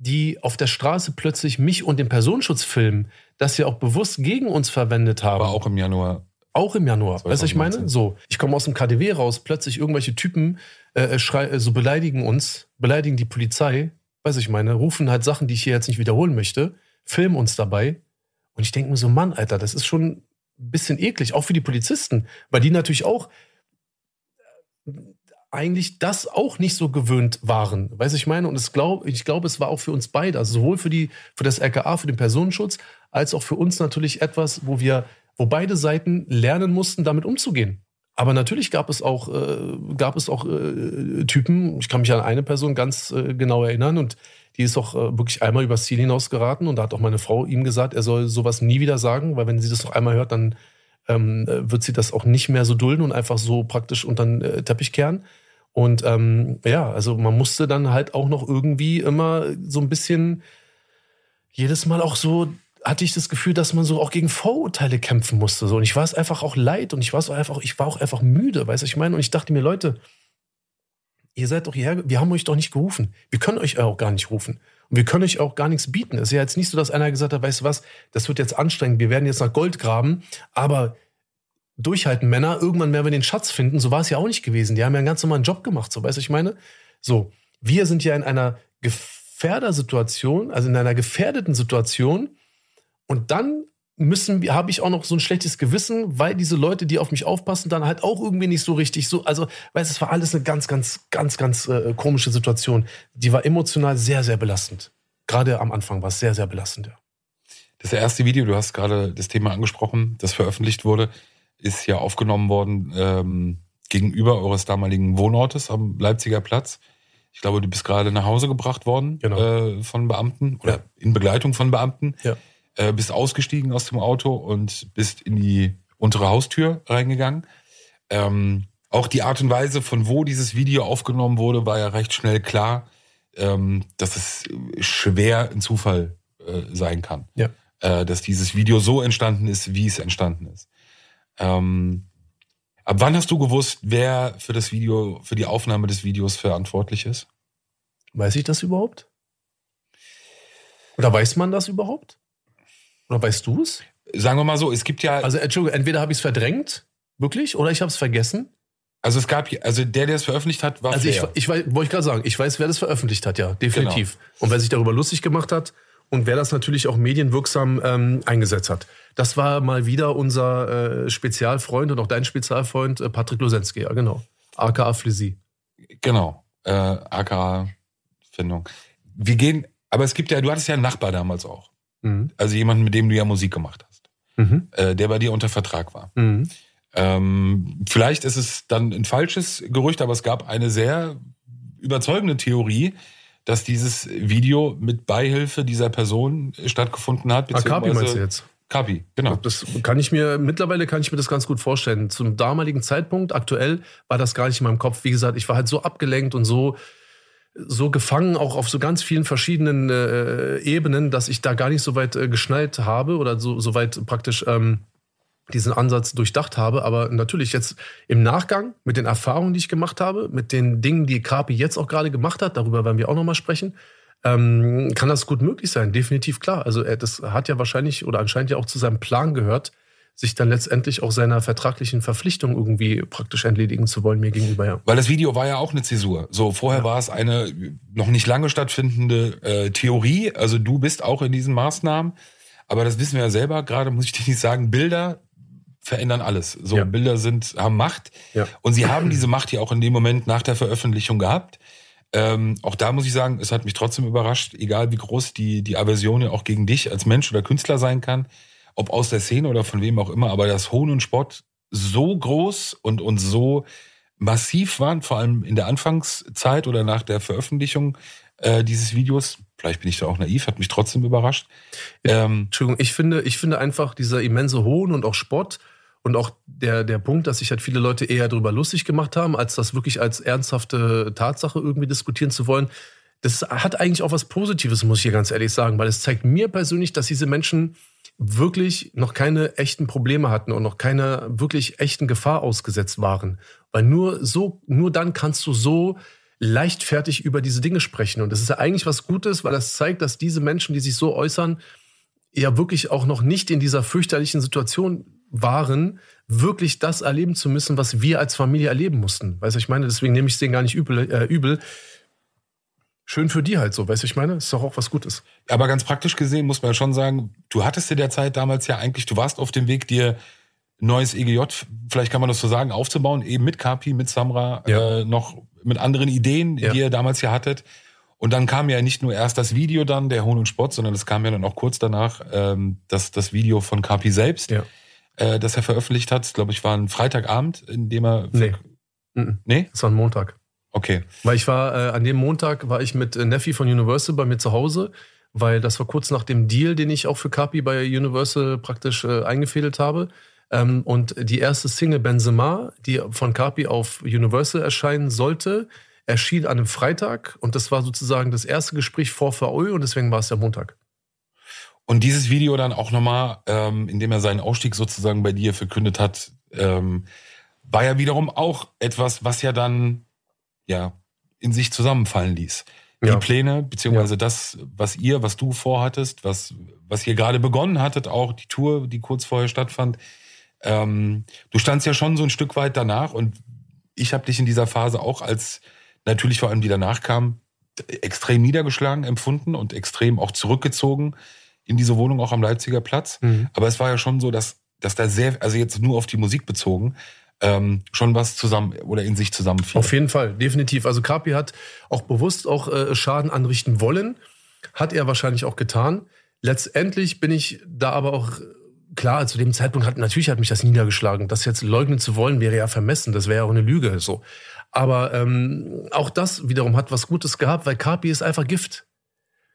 S2: die auf der Straße plötzlich mich und den Personenschutz filmen, das sie auch bewusst gegen uns verwendet haben.
S1: Aber auch im Januar.
S2: Auch im Januar. Weißt du, ich meine? So, ich komme aus dem KDW raus, plötzlich irgendwelche Typen äh, schrei, äh, so beleidigen uns, beleidigen die Polizei, weiß ich meine, rufen halt Sachen, die ich hier jetzt nicht wiederholen möchte, filmen uns dabei. Und ich denke mir so, Mann, Alter, das ist schon ein bisschen eklig, auch für die Polizisten, weil die natürlich auch eigentlich das auch nicht so gewöhnt waren. Weiß ich meine? Und es glaub, ich glaube, es war auch für uns beide, also sowohl für, die, für das RKA, für den Personenschutz, als auch für uns natürlich etwas, wo wir, wo beide Seiten lernen mussten, damit umzugehen. Aber natürlich gab es auch, äh, gab es auch äh, Typen, ich kann mich an eine Person ganz äh, genau erinnern und die ist auch äh, wirklich einmal übers Ziel hinaus geraten und da hat auch meine Frau ihm gesagt, er soll sowas nie wieder sagen, weil wenn sie das noch einmal hört, dann ähm, wird sie das auch nicht mehr so dulden und einfach so praktisch unter den äh, Teppich kehren. Und ähm, ja, also man musste dann halt auch noch irgendwie immer so ein bisschen jedes Mal auch so hatte ich das Gefühl, dass man so auch gegen Vorurteile kämpfen musste. So. Und ich war es einfach auch leid und ich war es einfach, ich war auch einfach müde, weißt du, ich meine? Und ich dachte mir, Leute, ihr seid doch hierher, wir haben euch doch nicht gerufen. Wir können euch auch gar nicht rufen. Und wir können euch auch gar nichts bieten. Es ist ja jetzt nicht so, dass einer gesagt hat, weißt du was, das wird jetzt anstrengend, wir werden jetzt nach Gold graben, aber durchhalten, Männer, irgendwann werden wir den Schatz finden. So war es ja auch nicht gewesen. Die haben ja einen ganz normalen Job gemacht, so weißt du, ich meine? So, wir sind ja in einer Gefährdersituation, also in einer gefährdeten Situation. Und dann müssen habe ich auch noch so ein schlechtes Gewissen, weil diese Leute, die auf mich aufpassen, dann halt auch irgendwie nicht so richtig so, also, weißt du, es war alles eine ganz, ganz, ganz, ganz äh, komische Situation. Die war emotional sehr, sehr belastend. Gerade am Anfang war es sehr, sehr belastend, ja.
S1: Das erste Video, du hast gerade das Thema angesprochen, das veröffentlicht wurde, ist ja aufgenommen worden ähm, gegenüber eures damaligen Wohnortes am Leipziger Platz. Ich glaube, du bist gerade nach Hause gebracht worden
S2: Genau.
S1: äh, von Beamten oder
S2: Ja.
S1: in Begleitung von Beamten.
S2: Ja.
S1: Äh, bist ausgestiegen aus dem Auto und bist in die untere Haustür reingegangen. Ähm, auch die Art und Weise, von wo dieses Video aufgenommen wurde, war ja recht schnell klar, ähm, dass es schwer ein Zufall äh, sein kann.
S2: Ja.
S1: Äh, dass dieses Video so entstanden ist, wie es entstanden ist. Ähm, ab wann hast du gewusst, wer für das Video, für die Aufnahme des Videos verantwortlich ist?
S2: Weiß ich das überhaupt? Oder weiß man das überhaupt? Oder weißt du es?
S1: Sagen wir mal so, es gibt ja, also,
S2: Also, Entschuldigung, entweder habe ich es verdrängt, wirklich, oder ich habe es vergessen.
S1: es gab, also der, der es veröffentlicht hat, war
S2: Also, ich,
S1: Flair.
S2: ich weiß, wollte ich gerade sagen, ich weiß, wer das veröffentlicht hat, ja, definitiv. Und wer sich darüber lustig gemacht hat und wer das natürlich auch medienwirksam ähm, eingesetzt hat. Das war mal wieder unser äh, Spezialfreund und auch dein Spezialfreund, äh, Patrick Losensky, ja, genau. AKA Flisi.
S1: Genau, äh, AK-Findung. Wir gehen, aber es gibt ja, du hattest ja einen Nachbar damals auch.
S2: Mhm.
S1: Also jemanden, mit dem du ja Musik gemacht hast,
S2: Mhm.
S1: äh, der bei dir unter Vertrag war.
S2: Mhm.
S1: Ähm, vielleicht ist es dann ein falsches Gerücht, aber es gab eine sehr überzeugende Theorie, dass dieses Video mit Beihilfe dieser Person stattgefunden hat.
S2: Akabi meinst du jetzt?
S1: Kapi, genau.
S2: Das kann ich mir, mittlerweile kann ich mir das ganz gut vorstellen. Zum damaligen Zeitpunkt, aktuell, war das gar nicht in meinem Kopf. Wie gesagt, ich war halt so abgelenkt und so, so gefangen, auch auf so ganz vielen verschiedenen äh, Ebenen, dass ich da gar nicht so weit äh, geschnallt habe oder so, so weit praktisch ähm, diesen Ansatz durchdacht habe. Aber natürlich jetzt im Nachgang mit den Erfahrungen, die ich gemacht habe, mit den Dingen, die Kapi jetzt auch gerade gemacht hat, darüber werden wir auch nochmal sprechen, ähm, kann das gut möglich sein. Definitiv klar. Also er, das hat ja wahrscheinlich oder anscheinend ja auch zu seinem Plan gehört, sich dann letztendlich auch seiner vertraglichen Verpflichtung irgendwie praktisch entledigen zu wollen mir gegenüber. Ja.
S1: Weil das Video war ja auch eine Zäsur. So, vorher ja. war es eine noch nicht lange stattfindende äh, Theorie. Also du bist auch in diesen Maßnahmen. Aber das wissen wir ja selber. Gerade muss ich dir nicht sagen, Bilder verändern alles. So, ja. Bilder sind, haben Macht. Ja. Und sie haben diese Macht ja auch in dem Moment nach der Veröffentlichung gehabt. Ähm, auch da muss ich sagen, es hat mich trotzdem überrascht, egal wie groß die, die Aversion ja auch gegen dich als Mensch oder Künstler sein kann, ob aus der Szene oder von wem auch immer, aber dass Hohn und Spott so groß und, und so massiv waren, vor allem in der Anfangszeit oder nach der Veröffentlichung äh, dieses Videos, vielleicht bin ich da auch naiv, hat mich trotzdem überrascht.
S2: Ähm, Entschuldigung, ich finde, ich finde einfach dieser immense Hohn und auch Spott und auch der, der Punkt, dass sich halt viele Leute eher darüber lustig gemacht haben, als das wirklich als ernsthafte Tatsache irgendwie diskutieren zu wollen. Das hat eigentlich auch was Positives, muss ich hier ganz ehrlich sagen, weil es zeigt mir persönlich, dass diese Menschen wirklich noch keine echten Probleme hatten und noch keiner wirklich echten Gefahr ausgesetzt waren. Weil nur so, nur dann kannst du so leichtfertig über diese Dinge sprechen. Und das ist ja eigentlich was Gutes, weil das zeigt, dass diese Menschen, die sich so äußern, ja wirklich auch noch nicht in dieser fürchterlichen Situation waren, wirklich das erleben zu müssen, was wir als Familie erleben mussten. Weißt du, ich meine, deswegen nehme ich es denen gar nicht übel, äh, übel. Schön für die halt so, weißt du, ich meine, ist doch auch was Gutes.
S1: Aber ganz praktisch gesehen muss man schon sagen, du hattest in der Zeit damals ja eigentlich, du warst auf dem Weg, dir neues EGJ, vielleicht kann man das so sagen, aufzubauen, eben mit Kapi, mit Samra, ja. äh, noch mit anderen Ideen, ja. die ihr damals ja hattet. Und dann kam ja nicht nur erst das Video dann, der Hohn und Spott, sondern es kam ja dann auch kurz danach ähm, das, das Video von Kapi selbst. Ja äh, das er veröffentlicht hat. Glaube ich, war ein Freitagabend, in dem er.
S2: Nee. Nee? Das war ein Montag.
S1: Okay.
S2: Weil ich war, äh, an dem Montag war ich mit äh, Neffi von Universal bei mir zu Hause, weil das war kurz nach dem Deal, den ich auch für Kapi bei Universal praktisch äh, eingefädelt habe. Ähm, und die erste Single Benzema, die von Kapi auf Universal erscheinen sollte, erschien an einem Freitag und das war sozusagen das erste Gespräch vor VÖ und deswegen war es der Montag.
S1: Und dieses Video dann auch nochmal, ähm, indem er seinen Ausstieg sozusagen bei dir verkündet hat, ähm, war ja wiederum auch etwas, was ja dann ja in sich zusammenfallen ließ. Ja. Die Pläne, beziehungsweise ja. das, was ihr, was du vorhattest, was, was ihr gerade begonnen hattet, auch die Tour, die kurz vorher stattfand. Ähm, du standst ja schon so ein Stück weit danach und ich habe dich in dieser Phase auch als natürlich vor allem die danach kam, extrem niedergeschlagen empfunden und extrem auch zurückgezogen in diese Wohnung auch am Leipziger Platz. Mhm. Aber es war ja schon so, dass, dass da sehr, also jetzt nur auf die Musik bezogen, ähm, schon was zusammen oder in sich zusammenfiel.
S2: Auf jeden Fall, definitiv. Also Kapi hat auch bewusst auch äh, Schaden anrichten wollen, hat er wahrscheinlich auch getan. Letztendlich bin ich da aber auch klar, zu dem Zeitpunkt hat natürlich hat mich das niedergeschlagen. Das jetzt leugnen zu wollen, wäre ja vermessen. Das wäre ja auch eine Lüge. So. Aber ähm, auch das wiederum hat was Gutes gehabt, weil Kapi ist einfach Gift.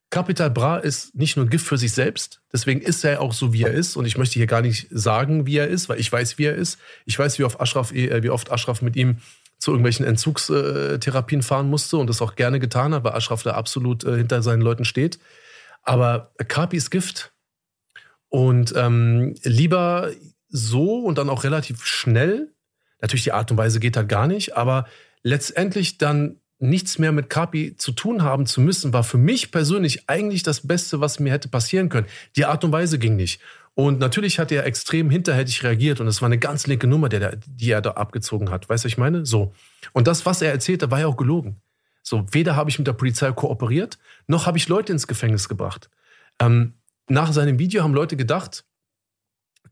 S2: Capital Bra ist nicht nur Gift für sich selbst, deswegen ist er auch so, wie er ist. Und ich möchte hier gar nicht sagen, wie er ist, weil ich weiß, wie er ist. Ich weiß, wie oft Ashraf, äh, wie oft Ashraf mit ihm zu irgendwelchen Entzugstherapien fahren musste und das auch gerne getan hat, weil Ashraf da absolut äh, hinter seinen Leuten steht. Aber Kapi ist Gift. Und ähm, lieber so und dann auch relativ schnell. Natürlich, die Art und Weise geht halt gar nicht, aber letztendlich dann nichts mehr mit Kapi zu tun haben zu müssen, war für mich persönlich eigentlich das Beste, was mir hätte passieren können. Die Art und Weise ging nicht. Und natürlich hat er extrem hinterhältig reagiert und es war eine ganz linke Nummer, der, die er da abgezogen hat. Weißt du, ich meine? So. Und das, was er erzählte, war ja auch gelogen. So, weder habe ich mit der Polizei kooperiert, noch habe ich Leute ins Gefängnis gebracht. Ähm, nach seinem Video haben Leute gedacht,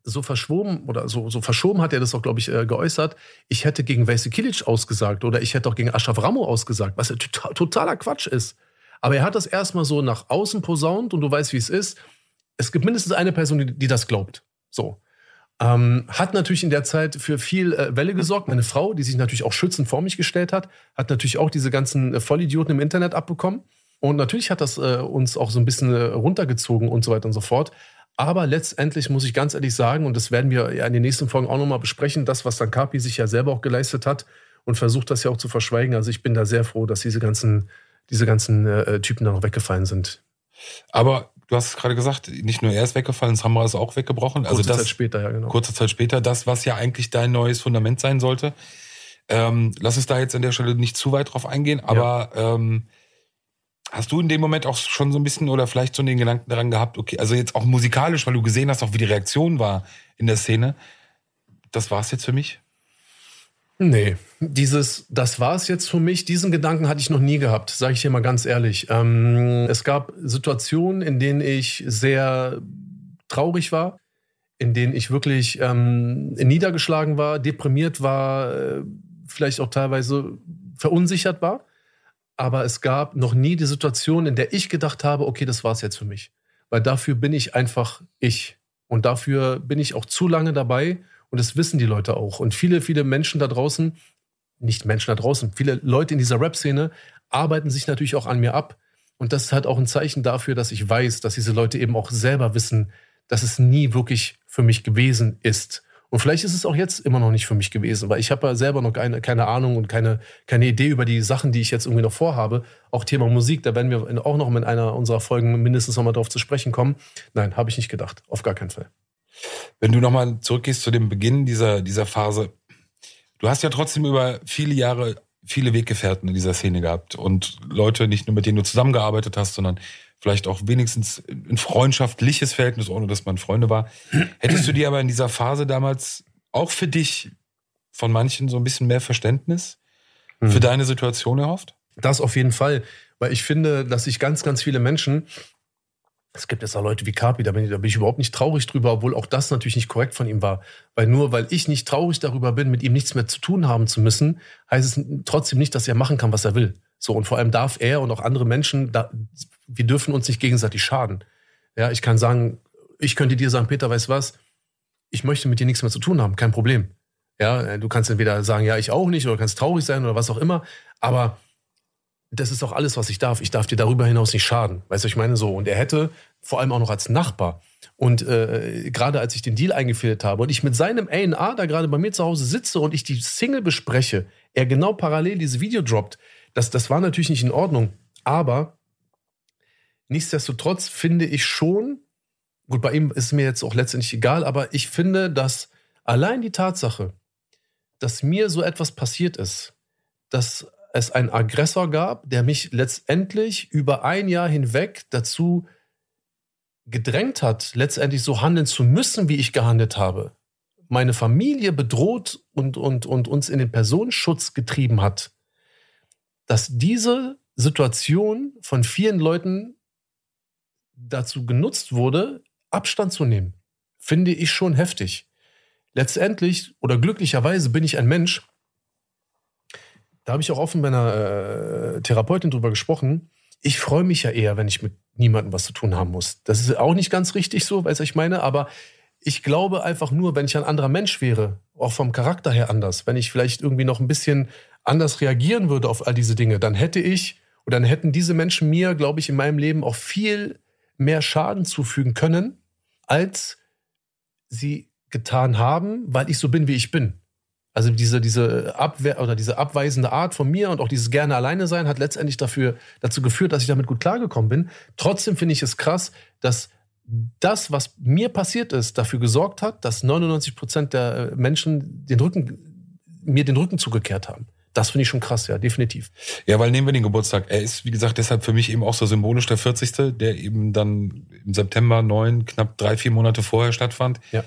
S2: so verschwoben oder so, so verschoben hat er das auch, glaube ich, äh, geäußert. Ich hätte gegen Vese Kilic ausgesagt oder ich hätte auch gegen Ashraf Ramo ausgesagt, was ja total, totaler Quatsch ist. Aber er hat das erstmal so nach außen posaunt und du weißt, wie es ist. Es gibt mindestens eine Person, die, die das glaubt. So. Ähm, hat natürlich in der Zeit für viel äh, Welle gesorgt. Meine Frau, die sich natürlich auch schützend vor mich gestellt hat, hat natürlich auch diese ganzen äh, Vollidioten im Internet abbekommen. Und natürlich hat das äh, uns auch so ein bisschen äh, runtergezogen und so weiter und so fort. Aber letztendlich muss ich ganz ehrlich sagen, und das werden wir ja in den nächsten Folgen auch nochmal besprechen, das, was dann Kapi sich ja selber auch geleistet hat und versucht das ja auch zu verschweigen. Also ich bin da sehr froh, dass diese ganzen, diese ganzen äh, Typen da noch weggefallen sind.
S1: Aber du hast gerade gesagt, nicht nur er ist weggefallen, Samra ist auch weggebrochen.
S2: Kurze
S1: also das,
S2: Zeit später, ja genau.
S1: Kurze Zeit später, das, was ja eigentlich dein neues Fundament sein sollte. Ähm, lass uns da jetzt an der Stelle nicht zu weit drauf eingehen, aber ähm, hast du in dem Moment auch schon so ein bisschen oder vielleicht so den Gedanken daran gehabt, okay, also jetzt auch musikalisch, weil du gesehen hast, auch wie die Reaktion war in der Szene, das war's jetzt für mich?
S2: Nee, dieses, das war es jetzt für mich, diesen Gedanken hatte ich noch nie gehabt, sage ich dir mal ganz ehrlich. Ähm, es gab Situationen, in denen ich sehr traurig war, in denen ich wirklich ähm, niedergeschlagen war, deprimiert war, äh, vielleicht auch teilweise verunsichert war. Aber es gab noch nie die Situation, in der ich gedacht habe, okay, das war es jetzt für mich. Weil dafür bin ich einfach ich. Und dafür bin ich auch zu lange dabei. Und das wissen die Leute auch. Und viele, viele Menschen da draußen, nicht Menschen da draußen, viele Leute in dieser Rap-Szene arbeiten sich natürlich auch an mir ab. Und das ist halt auch ein Zeichen dafür, dass ich weiß, dass diese Leute eben auch selber wissen, dass es nie wirklich für mich gewesen ist. Und vielleicht ist es auch jetzt immer noch nicht für mich gewesen, weil ich habe ja selber noch keine, keine Ahnung und keine, keine Idee über die Sachen, die ich jetzt irgendwie noch vorhabe. Auch Thema Musik, da werden wir auch noch in einer unserer Folgen mindestens nochmal drauf zu sprechen kommen. Nein, habe ich nicht gedacht. Auf gar keinen Fall.
S1: Wenn du nochmal zurückgehst zu dem Beginn dieser, dieser Phase, du hast ja trotzdem über viele Jahre viele Weggefährten in dieser Szene gehabt und Leute nicht nur mit denen du zusammengearbeitet hast, sondern vielleicht auch wenigstens ein freundschaftliches Verhältnis, ohne dass man Freunde war. Hättest du dir aber in dieser Phase damals auch für dich von manchen so ein bisschen mehr Verständnis für
S2: Mhm.
S1: deine Situation erhofft?
S2: Das auf jeden Fall. Weil ich finde, dass sich ganz, ganz viele Menschen, es gibt jetzt auch Leute wie Kapi, da bin, ich, da bin ich überhaupt nicht traurig drüber, obwohl auch das natürlich nicht korrekt von ihm war. Weil nur weil ich nicht traurig darüber bin, mit ihm nichts mehr zu tun haben zu müssen, heißt es trotzdem nicht, dass er machen kann, was er will. So, und vor allem darf er und auch andere Menschen, da, wir dürfen uns nicht gegenseitig schaden. Ja, ich kann sagen, ich könnte dir sagen, Peter, weißt was? Ich möchte mit dir nichts mehr zu tun haben, kein Problem. Ja, du kannst entweder sagen, ja, ich auch nicht, oder kannst traurig sein oder was auch immer. Aber das ist auch alles, was ich darf. Ich darf dir darüber hinaus nicht schaden. Weißt du, ich meine so. Und er hätte vor allem auch noch als Nachbar. Und äh, gerade als ich den Deal eingefädelt habe und ich mit seinem A&R da gerade bei mir zu Hause sitze und ich die Single bespreche, er genau parallel dieses Video droppt, das, das war natürlich nicht in Ordnung. Aber nichtsdestotrotz finde ich schon, gut, bei ihm ist mir jetzt auch letztendlich egal, aber ich finde, dass allein die Tatsache, dass mir so etwas passiert ist, dass es einen Aggressor gab, der mich letztendlich über ein Jahr hinweg dazu gedrängt hat, letztendlich so handeln zu müssen, wie ich gehandelt habe, meine Familie bedroht und, und, und uns in den Personenschutz getrieben hat, dass diese Situation von vielen Leuten dazu genutzt wurde, Abstand zu nehmen, finde ich schon heftig. Letztendlich oder glücklicherweise bin ich ein Mensch, da habe ich auch offen bei einer äh, Therapeutin drüber gesprochen. Ich freue mich ja eher, wenn ich mit niemandem was zu tun haben muss. Das ist auch nicht ganz richtig so, weißt du, ich meine, aber ich glaube einfach nur, wenn ich ein anderer Mensch wäre, auch vom Charakter her anders, wenn ich vielleicht irgendwie noch ein bisschen anders reagieren würde auf all diese Dinge, dann hätte ich oder dann hätten diese Menschen mir, glaube ich, in meinem Leben auch viel mehr Schaden zufügen können, als sie getan haben, weil ich so bin, wie ich bin. Also diese, diese Abwehr oder diese abweisende Art von mir und auch dieses gerne alleine sein hat letztendlich dafür, dazu geführt, dass ich damit gut klargekommen bin. Trotzdem finde ich es krass, dass das, was mir passiert ist, dafür gesorgt hat, dass 99 Prozent der äh, Menschen den Rücken, mir den Rücken zugekehrt haben. Das finde ich schon krass, ja, definitiv.
S1: Ja, weil nehmen wir den Geburtstag. Er ist, wie gesagt, deshalb für mich eben auch so symbolisch der 40. Der eben dann im September 9, knapp drei, vier Monate vorher stattfand.
S2: Ja.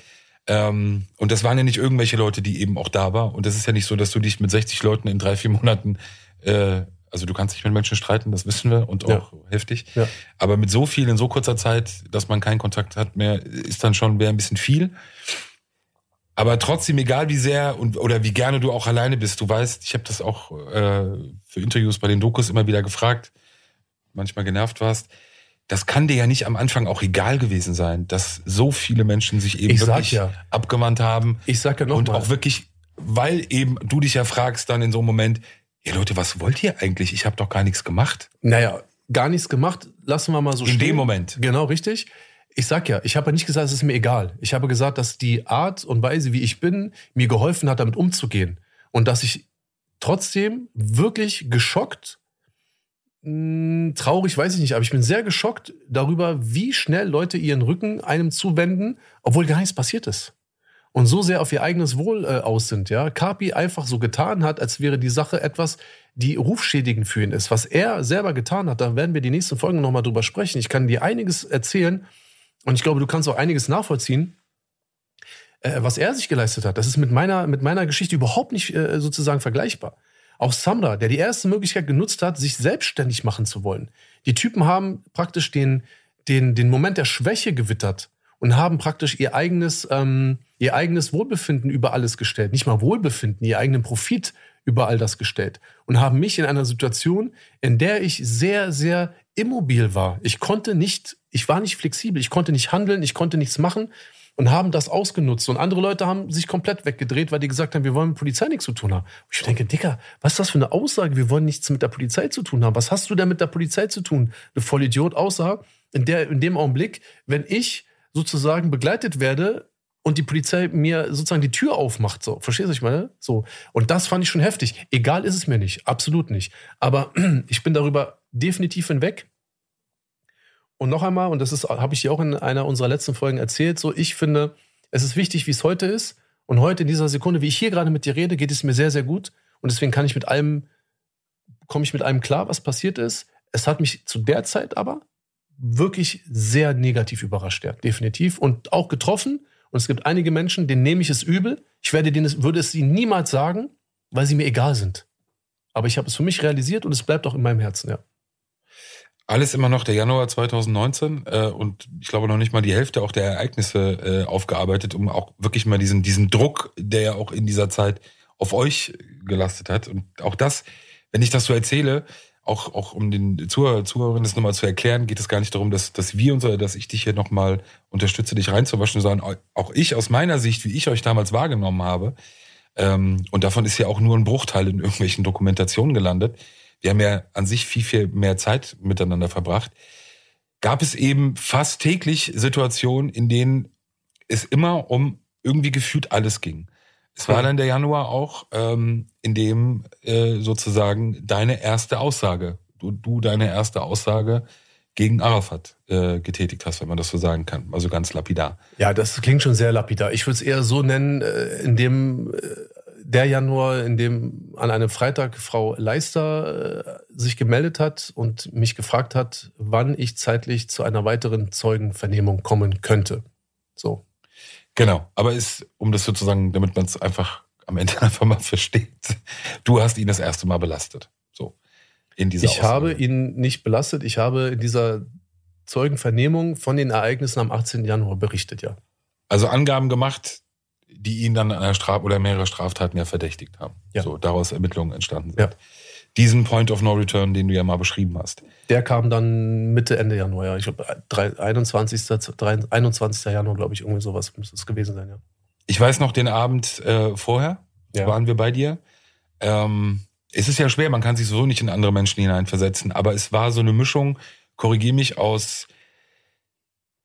S1: Ähm, und das waren ja nicht irgendwelche Leute, die eben auch da waren. Und das ist ja nicht so, dass du dich mit 60 Leuten in drei, vier Monaten, äh, also du kannst dich mit Menschen streiten, das wissen wir und auch heftig.
S2: Ja.
S1: Aber mit so viel in so kurzer Zeit, dass man keinen Kontakt hat mehr, ist dann schon wäre ein bisschen viel. Aber trotzdem, egal wie sehr und oder wie gerne du auch alleine bist, du weißt, ich habe das auch äh, für Interviews bei den Dokus immer wieder gefragt, manchmal genervt warst. Das kann dir ja nicht am Anfang auch egal gewesen sein, dass so viele Menschen sich eben
S2: Ich
S1: wirklich
S2: ja.
S1: abgewandt haben.
S2: Ich sag ja noch
S1: und
S2: mal,
S1: auch wirklich, weil eben du dich ja fragst dann in so einem Moment, ja Leute, was wollt ihr eigentlich? Ich habe doch gar nichts gemacht.
S2: Naja, gar nichts gemacht. Lassen wir mal so
S1: In
S2: stehen.
S1: dem Moment.
S2: Genau, richtig. ich sag ja, ich habe ja nicht gesagt, es ist mir egal. Ich habe gesagt, dass die Art und Weise, wie ich bin, mir geholfen hat, damit umzugehen. Und dass ich trotzdem wirklich geschockt, traurig, weiß ich nicht, aber ich bin sehr geschockt darüber, wie schnell Leute ihren Rücken einem zuwenden, obwohl gar nichts passiert ist. Und so sehr auf ihr eigenes Wohl äh, aus sind, ja. Carpi einfach so getan hat, als wäre die Sache etwas, die rufschädigend für ihn ist. Was er selber getan hat, da werden wir die nächsten Folgen nochmal drüber sprechen. Ich kann dir einiges erzählen, und ich glaube, du kannst auch einiges nachvollziehen, äh, was er sich geleistet hat. Das ist mit meiner, mit meiner Geschichte überhaupt nicht äh, sozusagen vergleichbar. Auch Samra, der die erste Möglichkeit genutzt hat, sich selbstständig machen zu wollen. Die Typen haben praktisch den, den, den Moment der Schwäche gewittert und haben praktisch ihr eigenes, ähm, ihr eigenes Wohlbefinden über alles gestellt. Nicht mal Wohlbefinden, ihr eigenen Profit über all das gestellt. Und haben mich in einer Situation, in der ich sehr, sehr immobil war. Ich konnte nicht, ich war nicht flexibel, ich konnte nicht handeln, ich konnte nichts machen und haben das ausgenutzt. Und andere Leute haben sich komplett weggedreht, weil die gesagt haben, wir wollen mit Polizei nichts zu tun haben. Und ich denke, Dicker, was ist das für eine Aussage? Wir wollen nichts mit der Polizei zu tun haben. Was hast du denn mit der Polizei zu tun? Du Vollidiot, außer in, der, in dem Augenblick, wenn ich sozusagen begleitet werde und die Polizei mir sozusagen die Tür aufmacht. So, verstehst du, ich meine? So. Und das fand ich schon heftig. Egal ist es mir nicht, absolut nicht. Aber [clears throat] ich bin darüber definitiv hinweg. Und noch einmal, und das ist, habe ich dir auch in einer unserer letzten Folgen erzählt, so, ich finde, es ist wichtig, wie es heute ist. Und heute in dieser Sekunde, wie ich hier gerade mit dir rede, geht es mir sehr, sehr gut. Und deswegen kann ich mit allem, komme ich mit allem klar, was passiert ist. Es hat mich zu der Zeit aber wirklich sehr negativ überrascht, ja, definitiv. Und auch getroffen. Und es gibt einige Menschen, denen nehme ich es übel. Ich werde denen, würde es ihnen niemals sagen, weil sie mir egal sind. Aber ich habe es für mich realisiert und es bleibt auch in meinem Herzen, ja.
S1: Alles immer noch der Januar 2019 äh, und ich glaube noch nicht mal die Hälfte auch der Ereignisse äh, aufgearbeitet, um auch wirklich mal diesen, diesen Druck, der ja auch in dieser Zeit auf euch gelastet hat. Und auch das, wenn ich das so erzähle, auch, auch um den Zuhörer, Zuhörerinnen das nochmal zu erklären, geht es gar nicht darum, dass, dass wir uns oder dass ich dich hier nochmal unterstütze, dich reinzuwaschen, sondern auch ich aus meiner Sicht, wie ich euch damals wahrgenommen habe, ähm, und davon ist ja auch nur ein Bruchteil in irgendwelchen Dokumentationen gelandet, wir haben ja an sich viel, viel mehr Zeit miteinander verbracht, gab es eben fast täglich Situationen, in denen es immer um irgendwie gefühlt alles ging. Es war dann der Januar auch, ähm, in dem äh, sozusagen deine erste Aussage, du, du deine erste Aussage gegen Arafat äh, getätigt hast, wenn man das so sagen kann. Also ganz lapidar.
S2: Ja, das klingt schon sehr lapidar. Ich würde es eher so nennen, äh, in dem der Januar, in dem an einem Freitag Frau Leister äh, sich gemeldet hat und mich gefragt hat, wann ich zeitlich zu einer weiteren Zeugenvernehmung kommen könnte. So.
S1: Genau, aber ist, um das sozusagen, damit man es einfach am Ende [laughs] einfach mal versteht, du hast ihn das erste Mal belastet. So.
S2: In dieser ich Aussage. habe ihn nicht belastet. Ich habe in dieser Zeugenvernehmung von den Ereignissen am 18. Januar berichtet, ja.
S1: Also Angaben gemacht, die ihn dann an einer Straf oder mehrere Straftaten ja verdächtigt haben. Ja. So daraus Ermittlungen entstanden sind. Ja. Diesen Point of No Return, den du ja mal beschrieben hast.
S2: Der kam dann Mitte, Ende Januar, ja. Ich glaube, 21. 21. Januar, glaube ich, irgendwie sowas müsste es gewesen sein, ja.
S1: Ich weiß noch den Abend äh, vorher, ja. waren wir bei dir. Ähm, es ist ja schwer, man kann sich so nicht in andere Menschen hineinversetzen, aber es war so eine Mischung, korrigier mich, aus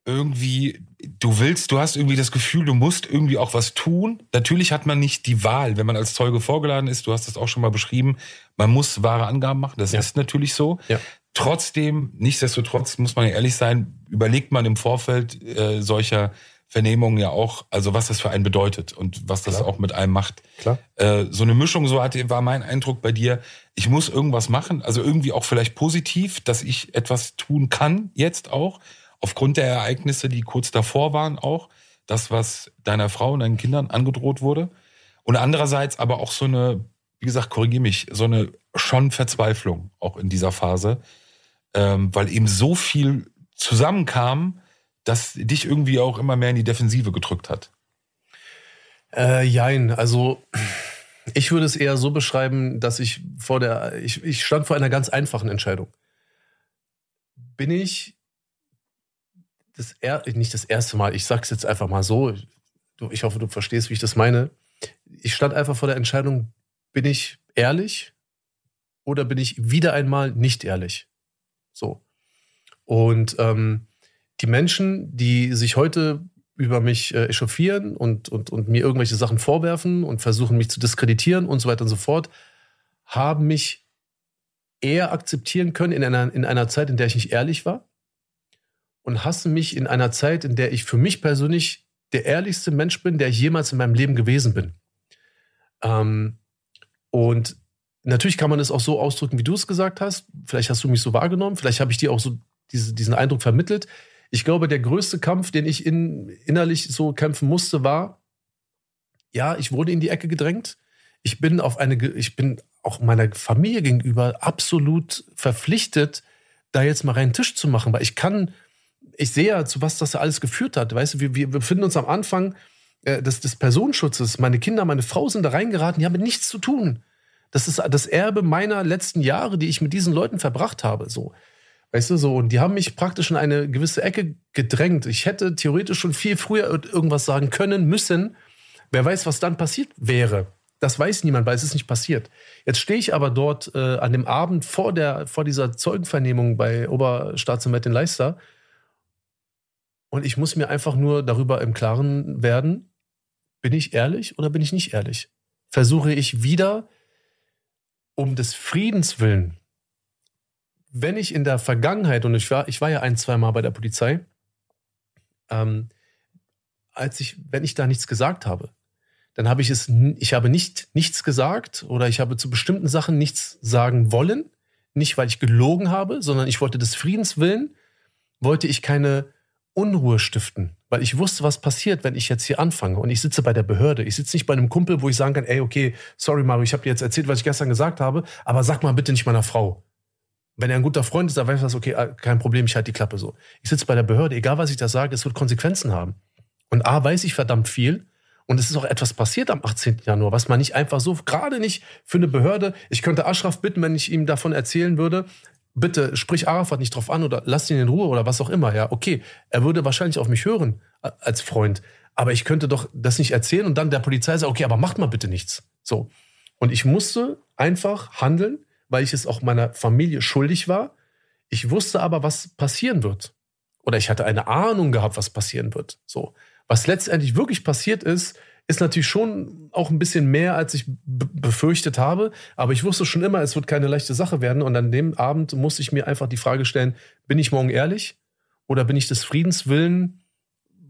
S1: irgendwie, du willst, du hast irgendwie das Gefühl, du musst irgendwie auch was tun. Natürlich hat man nicht die Wahl, wenn man als Zeuge vorgeladen ist, du hast das auch schon mal beschrieben, man muss wahre Angaben machen, das ja. ist natürlich so. Ja. Trotzdem, nichtsdestotrotz muss man ehrlich sein, überlegt man im Vorfeld äh, solcher Vernehmungen ja auch, also was das für einen bedeutet und was das Klar. auch mit einem macht. Klar. Äh, so eine Mischung, so hatte, war mein Eindruck bei dir. Ich muss irgendwas machen, also irgendwie auch vielleicht positiv, dass ich etwas tun kann jetzt auch aufgrund der Ereignisse, die kurz davor waren, auch das, was deiner Frau und deinen Kindern angedroht wurde. Und andererseits aber auch so eine, wie gesagt, korrigier mich, so eine schon Verzweiflung auch in dieser Phase, ähm, weil eben so viel zusammenkam, dass dich irgendwie auch immer mehr in die Defensive gedrückt hat.
S2: Äh, jein, also ich würde es eher so beschreiben, dass ich vor der, ich, ich stand vor einer ganz einfachen Entscheidung. Bin ich das er, nicht das erste Mal, ich sag's jetzt einfach mal so, du, ich hoffe, du verstehst, wie ich das meine. Ich stand einfach vor der Entscheidung, bin ich ehrlich oder bin ich wieder einmal nicht ehrlich? So. Und ähm, die Menschen, die sich heute über mich äh, echauffieren und, und, und mir irgendwelche Sachen vorwerfen und versuchen, mich zu diskreditieren und so weiter und so fort, haben mich eher akzeptieren können in einer, in einer Zeit, in der ich nicht ehrlich war und hassen mich in einer Zeit, in der ich für mich persönlich der ehrlichste Mensch bin, der ich jemals in meinem Leben gewesen bin. Ähm, und natürlich kann man es auch so ausdrücken, wie du es gesagt hast. Vielleicht hast du mich so wahrgenommen, vielleicht habe ich dir auch so diese, diesen Eindruck vermittelt. Ich glaube, der größte Kampf, den ich in, innerlich so kämpfen musste, war, ja, ich wurde in die Ecke gedrängt. Ich bin auf eine, ich bin auch meiner Familie gegenüber absolut verpflichtet, da jetzt mal reinen Tisch zu machen, weil ich kann, ich sehe ja, zu was das alles geführt hat. Weißt du, wir, wir befinden uns am Anfang äh, des, des Personenschutzes. Meine Kinder, meine Frau sind da reingeraten, die haben mit nichts zu tun. Das ist das Erbe meiner letzten Jahre, die ich mit diesen Leuten verbracht habe. So. Weißt du, so, und die haben mich praktisch in eine gewisse Ecke gedrängt. Ich hätte theoretisch schon viel früher irgendwas sagen können, müssen. Wer weiß, was dann passiert wäre. Das weiß niemand, weil es ist nicht passiert. Jetzt stehe ich aber dort äh, an dem Abend vor, der, vor dieser Zeugenvernehmung bei Oberstaatsanwalt in Leister und ich muss mir einfach nur darüber im Klaren werden, bin ich ehrlich oder bin ich nicht ehrlich? Versuche ich wieder um des Friedens willen, wenn ich in der Vergangenheit, und ich war, ich war ja ein, zwei Mal bei der Polizei, ähm, als ich, wenn ich da nichts gesagt habe, dann habe ich es, ich habe nicht nichts gesagt oder ich habe zu bestimmten Sachen nichts sagen wollen. Nicht, weil ich gelogen habe, sondern ich wollte des Friedens willen, wollte ich keine Unruhe stiften, weil ich wusste, was passiert, wenn ich jetzt hier anfange. Und ich sitze bei der Behörde. Ich sitze nicht bei einem Kumpel, wo ich sagen kann, ey, okay, sorry Mario, ich habe dir jetzt erzählt, was ich gestern gesagt habe, aber sag mal bitte nicht meiner Frau. Wenn er ein guter Freund ist, dann weiß er, okay, kein Problem, ich halte die Klappe so. Ich sitze bei der Behörde, egal was ich da sage, es wird Konsequenzen haben. Und A, weiß ich verdammt viel. Und es ist auch etwas passiert am 18. Januar, was man nicht einfach so, gerade nicht für eine Behörde. Ich könnte Ashraf bitten, wenn ich ihm davon erzählen würde, bitte sprich Arafat nicht drauf an oder lass ihn in Ruhe oder was auch immer. Ja, okay, er würde wahrscheinlich auf mich hören als Freund, aber ich könnte doch das nicht erzählen und dann der Polizei sagen, okay, aber macht mal bitte nichts. So. Und ich musste einfach handeln, weil ich es auch meiner Familie schuldig war. Ich wusste aber, was passieren wird. Oder ich hatte eine Ahnung gehabt, was passieren wird. So. Was letztendlich wirklich passiert ist, ist natürlich schon auch ein bisschen mehr, als ich befürchtet habe. Aber ich wusste schon immer, es wird keine leichte Sache werden. Und an dem Abend musste ich mir einfach die Frage stellen, bin ich morgen ehrlich? Oder bin ich des Friedens willen?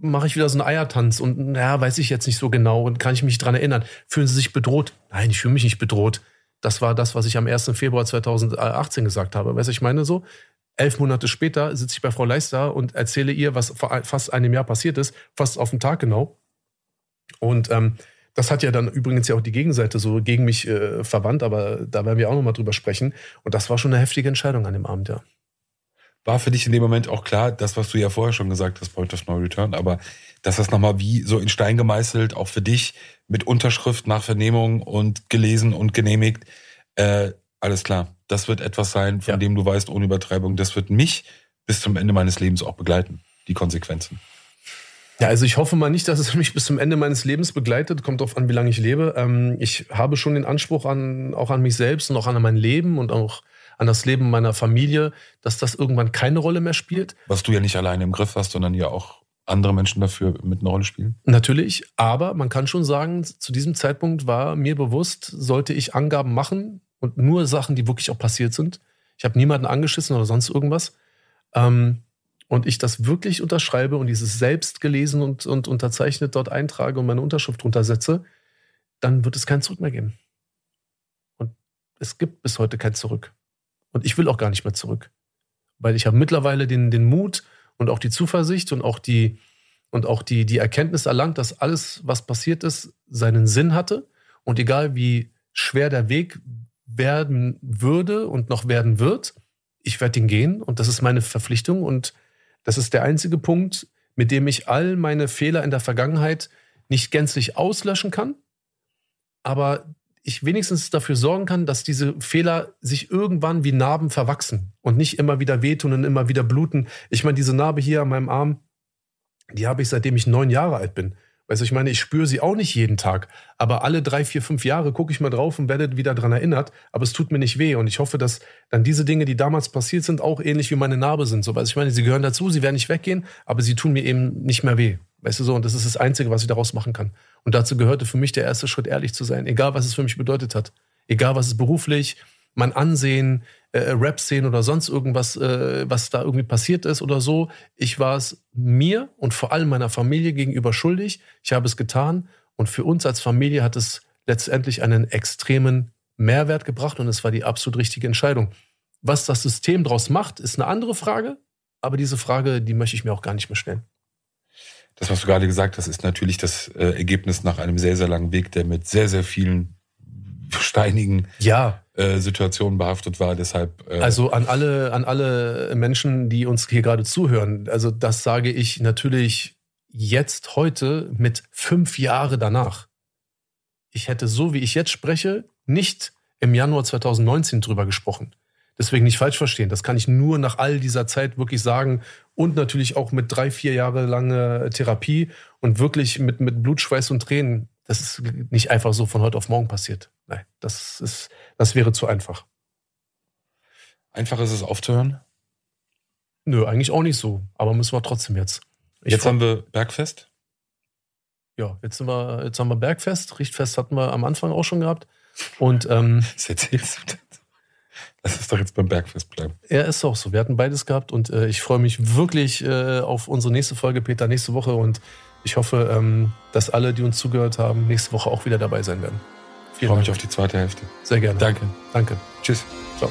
S2: Mache ich wieder so einen Eiertanz und naja, weiß ich jetzt nicht so genau und kann ich mich daran erinnern. Fühlen Sie sich bedroht? Nein, ich fühle mich nicht bedroht. Das war das, was ich am 1. Februar 2018 gesagt habe. Weißt du, ich meine so? Elf Monate später sitze ich bei Frau Leister und erzähle ihr, was vor fast einem Jahr passiert ist, fast auf den Tag genau. Und ähm, das hat ja dann übrigens ja auch die Gegenseite so gegen mich äh, verwandt, aber da werden wir auch nochmal drüber sprechen. Und das war schon eine heftige Entscheidung an dem Abend, ja.
S1: War für dich in dem Moment auch klar, das, was du ja vorher schon gesagt hast, Point of No Return, aber dass das nochmal wie so in Stein gemeißelt, auch für dich mit Unterschrift nach Vernehmung und gelesen und genehmigt, äh, alles klar. Das wird etwas sein, von ja. dem du weißt, ohne Übertreibung, das wird mich bis zum Ende meines Lebens auch begleiten, die Konsequenzen.
S2: Ja, also ich hoffe mal nicht, dass es [laughs] mich bis zum Ende meines Lebens begleitet. Kommt drauf an, wie lange ich lebe. Ähm, ich habe schon den Anspruch an, auch an mich selbst und auch an mein Leben und auch an das Leben meiner Familie, dass das irgendwann keine Rolle mehr spielt.
S1: Was du ja nicht alleine im Griff hast, sondern ja auch andere Menschen dafür mit einer Rolle spielen?
S2: Natürlich, aber man kann schon sagen, zu diesem Zeitpunkt war mir bewusst, sollte ich Angaben machen und nur Sachen, die wirklich auch passiert sind. Ich habe niemanden angeschissen oder sonst irgendwas. Ähm, und ich das wirklich unterschreibe und dieses selbst gelesen und, und unterzeichnet dort eintrage und meine Unterschrift drunter setze, dann wird es kein Zurück mehr geben. Und es gibt bis heute kein Zurück. Und ich will auch gar nicht mehr zurück. Weil ich habe mittlerweile den, den Mut und auch die Zuversicht und auch die, und auch die, die Erkenntnis erlangt, dass alles, was passiert ist, seinen Sinn hatte. Und egal wie schwer der Weg werden würde und noch werden wird, ich werde ihn gehen und das ist meine Verpflichtung und das ist der einzige Punkt, mit dem ich all meine Fehler in der Vergangenheit nicht gänzlich auslöschen kann, aber ich wenigstens dafür sorgen kann, dass diese Fehler sich irgendwann wie Narben verwachsen und nicht immer wieder wehtun und immer wieder bluten. Ich meine, diese Narbe hier an meinem Arm, die habe ich seitdem ich neun Jahre alt bin. Weißt du, ich meine, ich spüre sie auch nicht jeden Tag, aber alle drei, vier, fünf Jahre gucke ich mal drauf und werde wieder dran erinnert, aber es tut mir nicht weh und ich hoffe, dass dann diese Dinge, die damals passiert sind, auch ähnlich wie meine Narbe sind. So, weißt du, ich meine, sie gehören dazu, sie werden nicht weggehen, aber sie tun mir eben nicht mehr weh. Weißt du so, und das ist das Einzige, was ich daraus machen kann. Und dazu gehörte für mich der erste Schritt, ehrlich zu sein, egal was es für mich bedeutet hat. Egal was es beruflich, mein Ansehen, äh, Rap-Szenen oder sonst irgendwas, äh, was da irgendwie passiert ist oder so. Ich war es mir und vor allem meiner Familie gegenüber schuldig. Ich habe es getan und für uns als Familie hat es letztendlich einen extremen Mehrwert gebracht und es war die absolut richtige Entscheidung. Was das System daraus macht, ist eine andere Frage, aber diese Frage, die möchte ich mir auch gar nicht mehr stellen.
S1: Das, was du gerade gesagt hast, ist natürlich das äh, Ergebnis nach einem sehr, sehr langen Weg, der mit sehr, sehr vielen steinigen
S2: ja.
S1: äh, Situationen behaftet war. Deshalb.
S2: Äh also an alle, an alle Menschen, die uns hier gerade zuhören. Also das sage ich natürlich jetzt heute mit fünf Jahre danach. Ich hätte so, wie ich jetzt spreche, nicht im Januar 2019 drüber gesprochen. Deswegen nicht falsch verstehen. Das kann ich nur nach all dieser Zeit wirklich sagen. Und natürlich auch mit drei, vier Jahre lange Therapie und wirklich mit, mit Blut, Schweiß und Tränen. Das ist nicht einfach so von heute auf morgen passiert. Nein, das, ist, das wäre zu einfach.
S1: Einfach ist es aufzuhören?
S2: Nö, eigentlich auch nicht so. Aber müssen wir trotzdem jetzt.
S1: Ich jetzt haben wir Bergfest.
S2: Ja, jetzt, sind wir, jetzt haben wir Bergfest. Richtfest hatten wir am Anfang auch schon gehabt. Und ähm, [laughs]
S1: Was erzählst du denn? Lass uns doch jetzt beim Bergfest bleiben.
S2: Ja, ist auch so. Wir hatten beides gehabt und äh, ich freue mich wirklich äh, auf unsere nächste Folge, Peter, nächste Woche. Und ich hoffe, ähm, dass alle, die uns zugehört haben, nächste Woche auch wieder dabei sein werden.
S1: Ich freue mich auf die zweite Hälfte.
S2: Sehr gerne.
S1: Danke.
S2: Danke.
S1: Tschüss.
S2: Ciao.